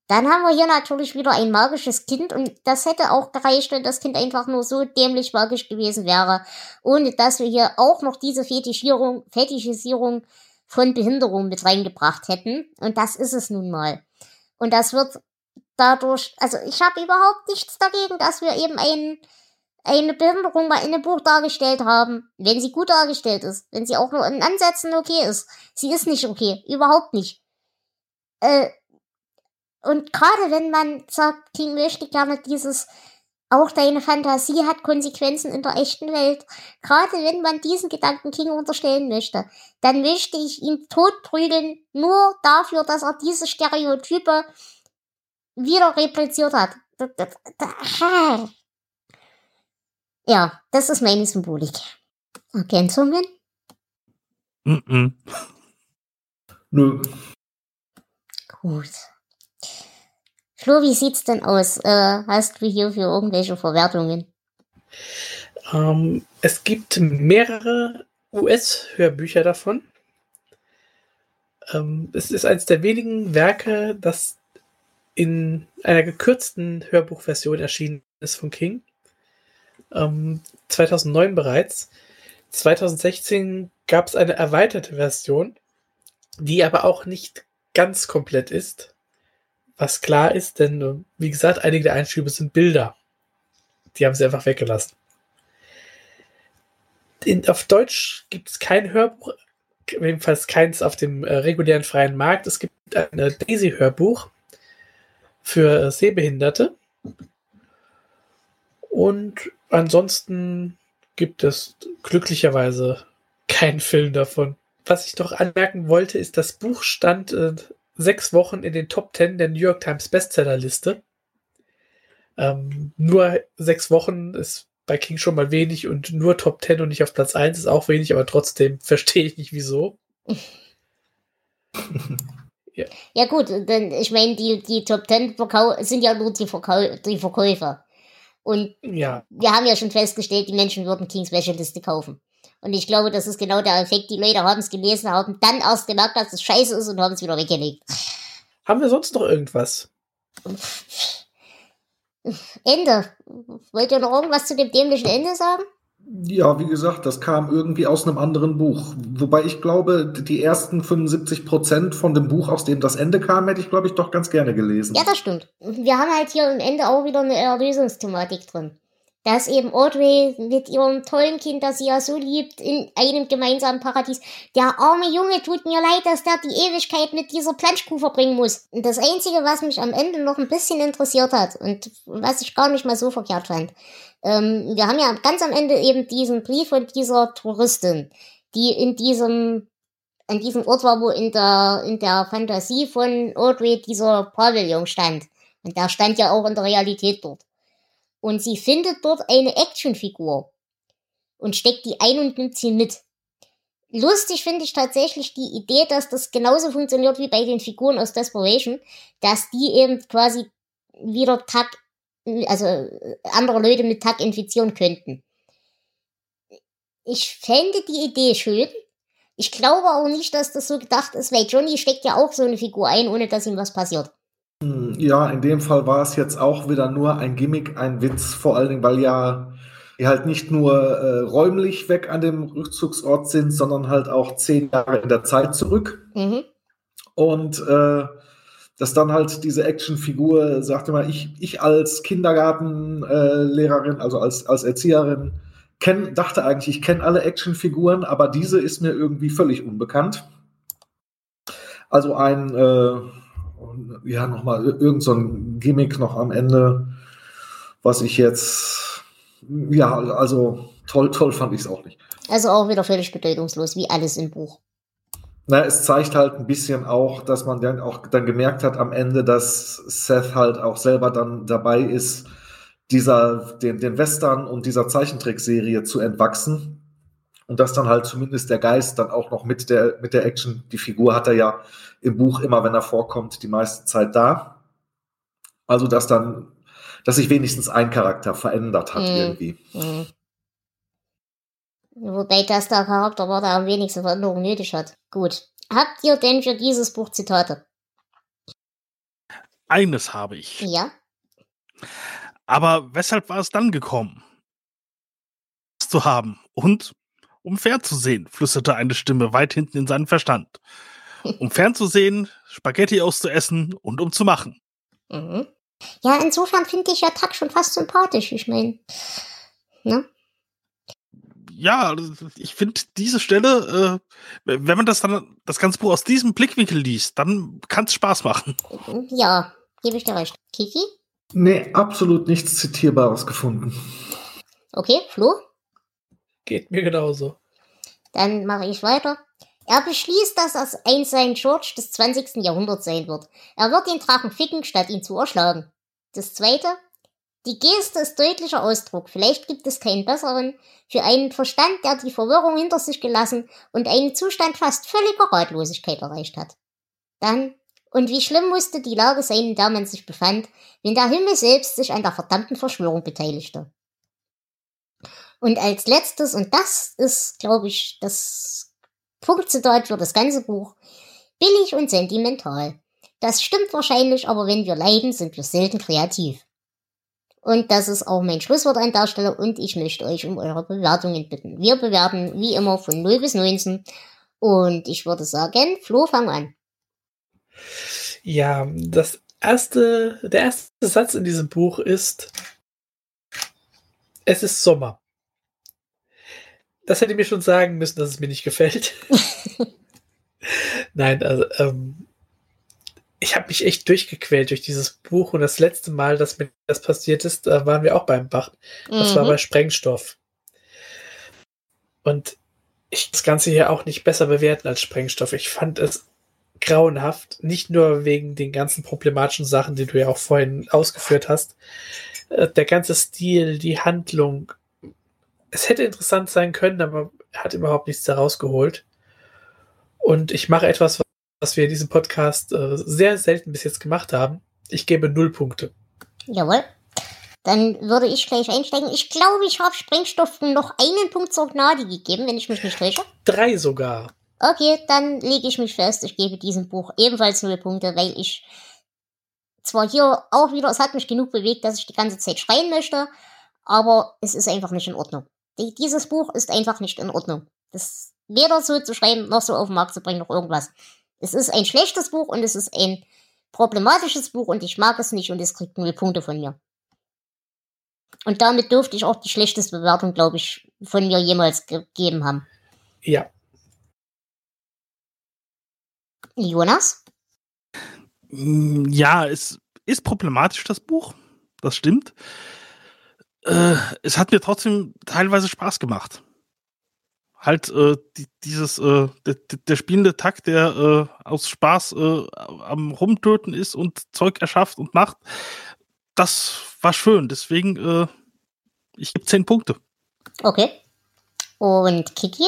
Dann haben wir hier natürlich wieder ein magisches Kind und das hätte auch gereicht, wenn das Kind einfach nur so dämlich magisch gewesen wäre, ohne dass wir hier auch noch diese Fetischierung, Fetischisierung von Behinderung mit reingebracht hätten. Und das ist es nun mal. Und das wird dadurch, also ich habe überhaupt nichts dagegen, dass wir eben ein, eine Behinderung mal in einem Buch dargestellt haben, wenn sie gut dargestellt ist, wenn sie auch nur in Ansätzen okay ist. Sie ist nicht okay, überhaupt nicht. Äh, und gerade wenn man sagt, King möchte gerne dieses, auch deine Fantasie hat Konsequenzen in der echten Welt. Gerade wenn man diesen Gedanken King unterstellen möchte, dann möchte ich ihn totprügeln, nur dafür, dass er diese Stereotype wieder repliziert hat. Ja, das ist meine Symbolik. Ergänzungen? Mm -mm. Nö. Gut. Flo, wie sieht's denn aus? Äh, hast du hier für irgendwelche Verwertungen? Ähm, es gibt mehrere US-Hörbücher davon. Ähm, es ist eines der wenigen Werke, das in einer gekürzten Hörbuchversion erschienen ist von King. Ähm, 2009 bereits. 2016 gab es eine erweiterte Version, die aber auch nicht ganz komplett ist. Was klar ist, denn äh, wie gesagt, einige der Einschübe sind Bilder. Die haben sie einfach weggelassen. In, auf Deutsch gibt es kein Hörbuch, jedenfalls keins auf dem äh, regulären freien Markt. Es gibt ein Daisy-Hörbuch für äh, Sehbehinderte. Und ansonsten gibt es glücklicherweise keinen Film davon. Was ich doch anmerken wollte, ist, das Buch stand äh, sechs Wochen in den Top Ten der New York Times Bestsellerliste. Ähm, nur sechs Wochen ist bei King schon mal wenig und nur Top Ten und nicht auf Platz 1 ist auch wenig, aber trotzdem *laughs* verstehe ich nicht wieso. *laughs* Ja. Ja gut, denn ich meine, die, die Top Ten sind ja nur die, Verkau die Verkäufer. Und Ja, wir haben ja schon festgestellt, die Menschen würden King Specialiste kaufen. Und ich glaube, das ist genau der Effekt. Die Leute haben es gelesen, haben dann erst gemerkt, dass es scheiße ist und haben es wieder weggelegt. haben wir sonst noch irgendwas? Ende. Wollt ihr noch irgendwas zu dem dämlichen Ende sagen? Ja, wie gesagt, das kam irgendwie aus einem anderen Buch. Wobei ich glaube, die ersten 75 Prozent von dem Buch, aus dem das Ende kam, hätte ich, glaube ich, doch ganz gerne gelesen. Ja, das stimmt. Wir haben halt hier am Ende auch wieder eine Erlösungsthematik drin. Dass eben Audrey mit ihrem tollen Kind, das sie ja so liebt, in einem gemeinsamen Paradies. Der arme Junge tut mir leid, dass der die Ewigkeit mit dieser Planschkuh verbringen muss. Und das Einzige, was mich am Ende noch ein bisschen interessiert hat und was ich gar nicht mal so verkehrt fand, ähm, wir haben ja ganz am Ende eben diesen Brief von dieser Touristin, die in diesem an diesem Ort war, wo in der, in der Fantasie von Audrey dieser Pavillon stand. Und der stand ja auch in der Realität dort. Und sie findet dort eine Actionfigur und steckt die ein und nimmt sie mit. Lustig finde ich tatsächlich die Idee, dass das genauso funktioniert wie bei den Figuren aus Desperation, dass die eben quasi wieder Tag, also äh, andere Leute mit Tag infizieren könnten. Ich fände die Idee schön. Ich glaube auch nicht, dass das so gedacht ist, weil Johnny steckt ja auch so eine Figur ein, ohne dass ihm was passiert. Hm, Ja, in dem Fall war es jetzt auch wieder nur ein Gimmick, ein Witz, vor allen Dingen, weil ja die halt nicht nur äh, räumlich weg an dem Rückzugsort sind, sondern halt auch zehn Jahre in der Zeit zurück. Mhm. Und äh, dass dann halt diese Actionfigur, sagte mal, ich, ich als Kindergartenlehrerin, äh, also als, als Erzieherin, kenn, dachte eigentlich, ich kenne alle Actionfiguren, aber diese ist mir irgendwie völlig unbekannt. Also ein, äh, ja, nochmal irgend so ein Gimmick noch am Ende, was ich jetzt, ja, also toll, toll fand ich es auch nicht. Also auch wieder völlig bedeutungslos, wie alles im Buch. Na, es zeigt halt ein bisschen auch, dass man dann auch dann gemerkt hat am Ende, dass Seth halt auch selber dann dabei ist, dieser, den, den Western und dieser Zeichentrickserie zu entwachsen. Und dass dann halt zumindest der Geist dann auch noch mit der, mit der Action, die Figur hat er ja im Buch immer, wenn er vorkommt, die meiste Zeit da. Also, dass dann, dass sich wenigstens ein Charakter verändert hat Mhm. irgendwie. Mhm. Wobei das der Charakter war, der am wenigsten Veränderung nötig hat. Gut. Habt ihr denn für dieses Buch Zitate? Eines habe ich. Ja? Aber weshalb war es dann gekommen? Es Zu haben und um fernzusehen, flüsterte eine Stimme weit hinten in seinen Verstand. Um fernzusehen, Spaghetti auszuessen und um zu machen. Mhm. Ja, insofern finde ich ja Tack schon fast sympathisch. Ich meine, ne? Ja, ich finde diese Stelle, äh, wenn man das dann das ganze Buch aus diesem Blickwinkel liest, dann kann es Spaß machen. Ja, gebe ich dir recht. Kiki? Nee, absolut nichts Zitierbares gefunden. Okay, Flo? Geht mir genauso. Dann mache ich weiter. Er beschließt, dass es ein St. George des 20. Jahrhunderts sein wird. Er wird den Drachen ficken, statt ihn zu erschlagen. Das zweite. Die Geste ist deutlicher Ausdruck. Vielleicht gibt es keinen besseren. Für einen Verstand, der die Verwirrung hinter sich gelassen und einen Zustand fast völliger Ratlosigkeit erreicht hat. Dann. Und wie schlimm musste die Lage sein, in der man sich befand, wenn der Himmel selbst sich an der verdammten Verschwörung beteiligte. Und als letztes, und das ist, glaube ich, das Punktzitat für das ganze Buch, billig und sentimental. Das stimmt wahrscheinlich, aber wenn wir leiden, sind wir selten kreativ. Und das ist auch mein Schlusswort an der Stelle und ich möchte euch um eure Bewertungen bitten. Wir bewerten wie immer von 0 bis 19 und ich würde sagen, Flo, fang an. Ja, das erste, der erste Satz in diesem Buch ist, es ist Sommer. Das hätte mir schon sagen müssen, dass es mir nicht gefällt. *laughs* Nein, also ähm, ich habe mich echt durchgequält durch dieses Buch und das letzte Mal, dass mir das passiert ist, da waren wir auch beim Bach. Das war Mhm. bei Sprengstoff. Und ich das Ganze hier auch nicht besser bewerten als Sprengstoff. Ich fand es grauenhaft, nicht nur wegen den ganzen problematischen Sachen, die du ja auch vorhin ausgeführt hast. Äh, Der ganze Stil, die Handlung. Es hätte interessant sein können, aber er hat überhaupt nichts daraus geholt. Und ich mache etwas, was wir in diesem Podcast äh, sehr selten bis jetzt gemacht haben. Ich gebe null Punkte. Jawohl. Dann würde ich gleich einsteigen. Ich glaube, ich habe Sprengstoff noch einen Punkt zur Gnade gegeben, wenn ich mich nicht täusche. Drei sogar. Okay, dann lege ich mich fest. Ich gebe diesem Buch ebenfalls null Punkte, weil ich zwar hier auch wieder, es hat mich genug bewegt, dass ich die ganze Zeit schreien möchte, aber es ist einfach nicht in Ordnung. Die, dieses Buch ist einfach nicht in Ordnung. Das weder so zu schreiben, noch so auf den Markt zu bringen, noch irgendwas. Es ist ein schlechtes Buch und es ist ein problematisches Buch und ich mag es nicht und es kriegt null Punkte von mir. Und damit dürfte ich auch die schlechteste Bewertung, glaube ich, von mir jemals gegeben haben. Ja. Jonas? Mm, Ja, es ist problematisch, das Buch. Das stimmt. Äh, es hat mir trotzdem teilweise Spaß gemacht. Halt äh, die, dieses äh, der, der spielende Takt, der äh, aus Spaß äh, am Rumtöten ist und Zeug erschafft und macht, das war schön. Deswegen, äh, ich gebe zehn Punkte. Okay. Und Kiki?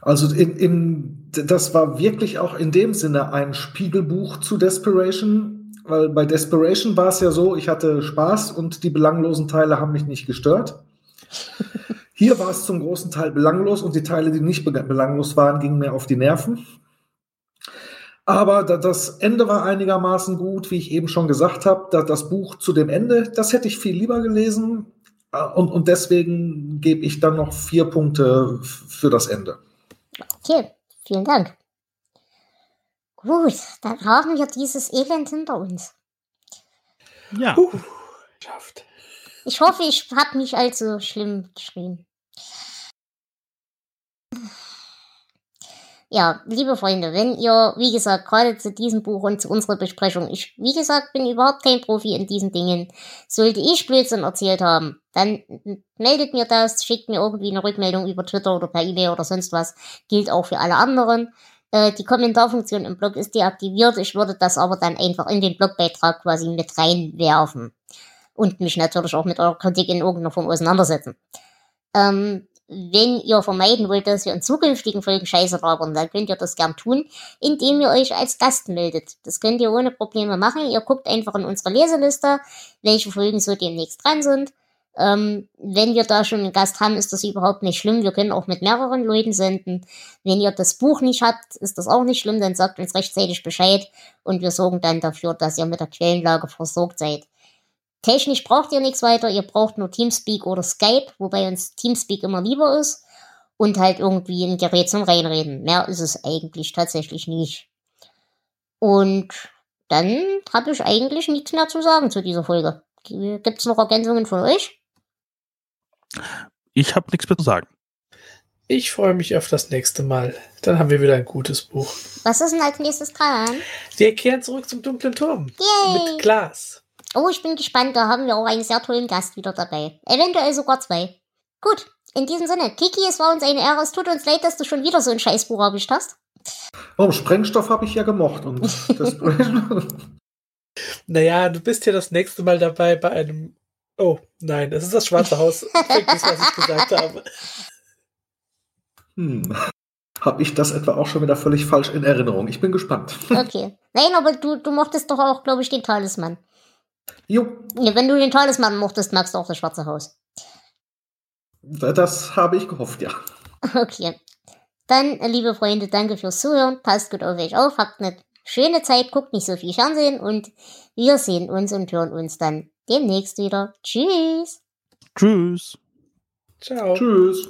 Also in, in, das war wirklich auch in dem Sinne ein Spiegelbuch zu Desperation, weil bei Desperation war es ja so, ich hatte Spaß und die belanglosen Teile haben mich nicht gestört. Hier war es zum großen Teil belanglos und die Teile, die nicht be- belanglos waren, gingen mir auf die Nerven. Aber da, das Ende war einigermaßen gut, wie ich eben schon gesagt habe. Da, das Buch zu dem Ende, das hätte ich viel lieber gelesen. Äh, Und, und deswegen gebe ich dann noch vier Punkte für das Ende. Okay, vielen Dank. Gut, dann haben wir dieses Elend hinter uns. Ja. Puh, schafft. Ich hoffe, ich habe nicht allzu schlimm geschrien. Ja, liebe Freunde, wenn ihr, wie gesagt, gerade zu diesem Buch und zu unserer Besprechung, ich, wie gesagt, bin überhaupt kein Profi in diesen Dingen, sollte ich Blödsinn erzählt haben, dann meldet mir das, schickt mir irgendwie eine Rückmeldung über Twitter oder per E-Mail oder sonst was. Gilt auch für alle anderen. Äh, die Kommentarfunktion im Blog ist deaktiviert. Ich würde das aber dann einfach in den Blogbeitrag quasi mit reinwerfen und mich natürlich auch mit eurer Kritik in irgendeiner Form auseinandersetzen. Ähm, wenn ihr vermeiden wollt, dass wir in zukünftigen Folgen Scheiße labern, dann könnt ihr das gern tun, indem ihr euch als Gast meldet. Das könnt ihr ohne Probleme machen. Ihr guckt einfach in unsere Leseliste, welche Folgen so demnächst dran sind. Ähm, wenn wir da schon einen Gast haben, ist das überhaupt nicht schlimm. Wir können auch mit mehreren Leuten senden. Wenn ihr das Buch nicht habt, ist das auch nicht schlimm, dann sagt uns rechtzeitig Bescheid und wir sorgen dann dafür, dass ihr mit der Quellenlage versorgt seid. Technisch braucht ihr nichts weiter, ihr braucht nur Teamspeak oder Skype, wobei uns Teamspeak immer lieber ist. Und halt irgendwie ein Gerät zum Reinreden. Mehr ist es eigentlich tatsächlich nicht. Und dann habe ich eigentlich nichts mehr zu sagen zu dieser Folge. Gibt's noch Ergänzungen von euch? Ich habe nichts mehr zu sagen. Ich freue mich auf das nächste Mal. Dann haben wir wieder ein gutes Buch. Was ist denn als nächstes dran? Wir kehren zurück zum dunklen Turm. Yay! Mit Glas. Oh, ich bin gespannt, da haben wir auch einen sehr tollen Gast wieder dabei. Eventuell sogar zwei. Gut, in diesem Sinne, Kiki, es war uns eine Ehre. Es tut uns leid, dass du schon wieder so ein Scheißbuch erwischt hast. Oh, Sprengstoff habe ich ja gemocht. Und *laughs* Desperation. *laughs* Naja, du bist ja das nächste Mal dabei bei einem. Oh, nein, es ist das Schwarze Haus. *laughs* Vergiss, was ich gesagt habe. hm. Habe ich das etwa auch schon wieder völlig falsch in Erinnerung? Ich bin gespannt. Okay. Nein, aber du, du mochtest doch auch, glaube ich, den Talisman. Jo, Ja, wenn du den Talisman mochtest, magst du auch das Schwarze Haus. das habe ich gehofft, ja. Okay. Dann, liebe Freunde, danke fürs Zuhören. Passt gut auf euch auf. Habt eine schöne Zeit. Guckt nicht so viel Fernsehen. Und wir sehen uns und hören uns dann demnächst wieder. Tschüss. Tschüss. Ciao. Tschüss.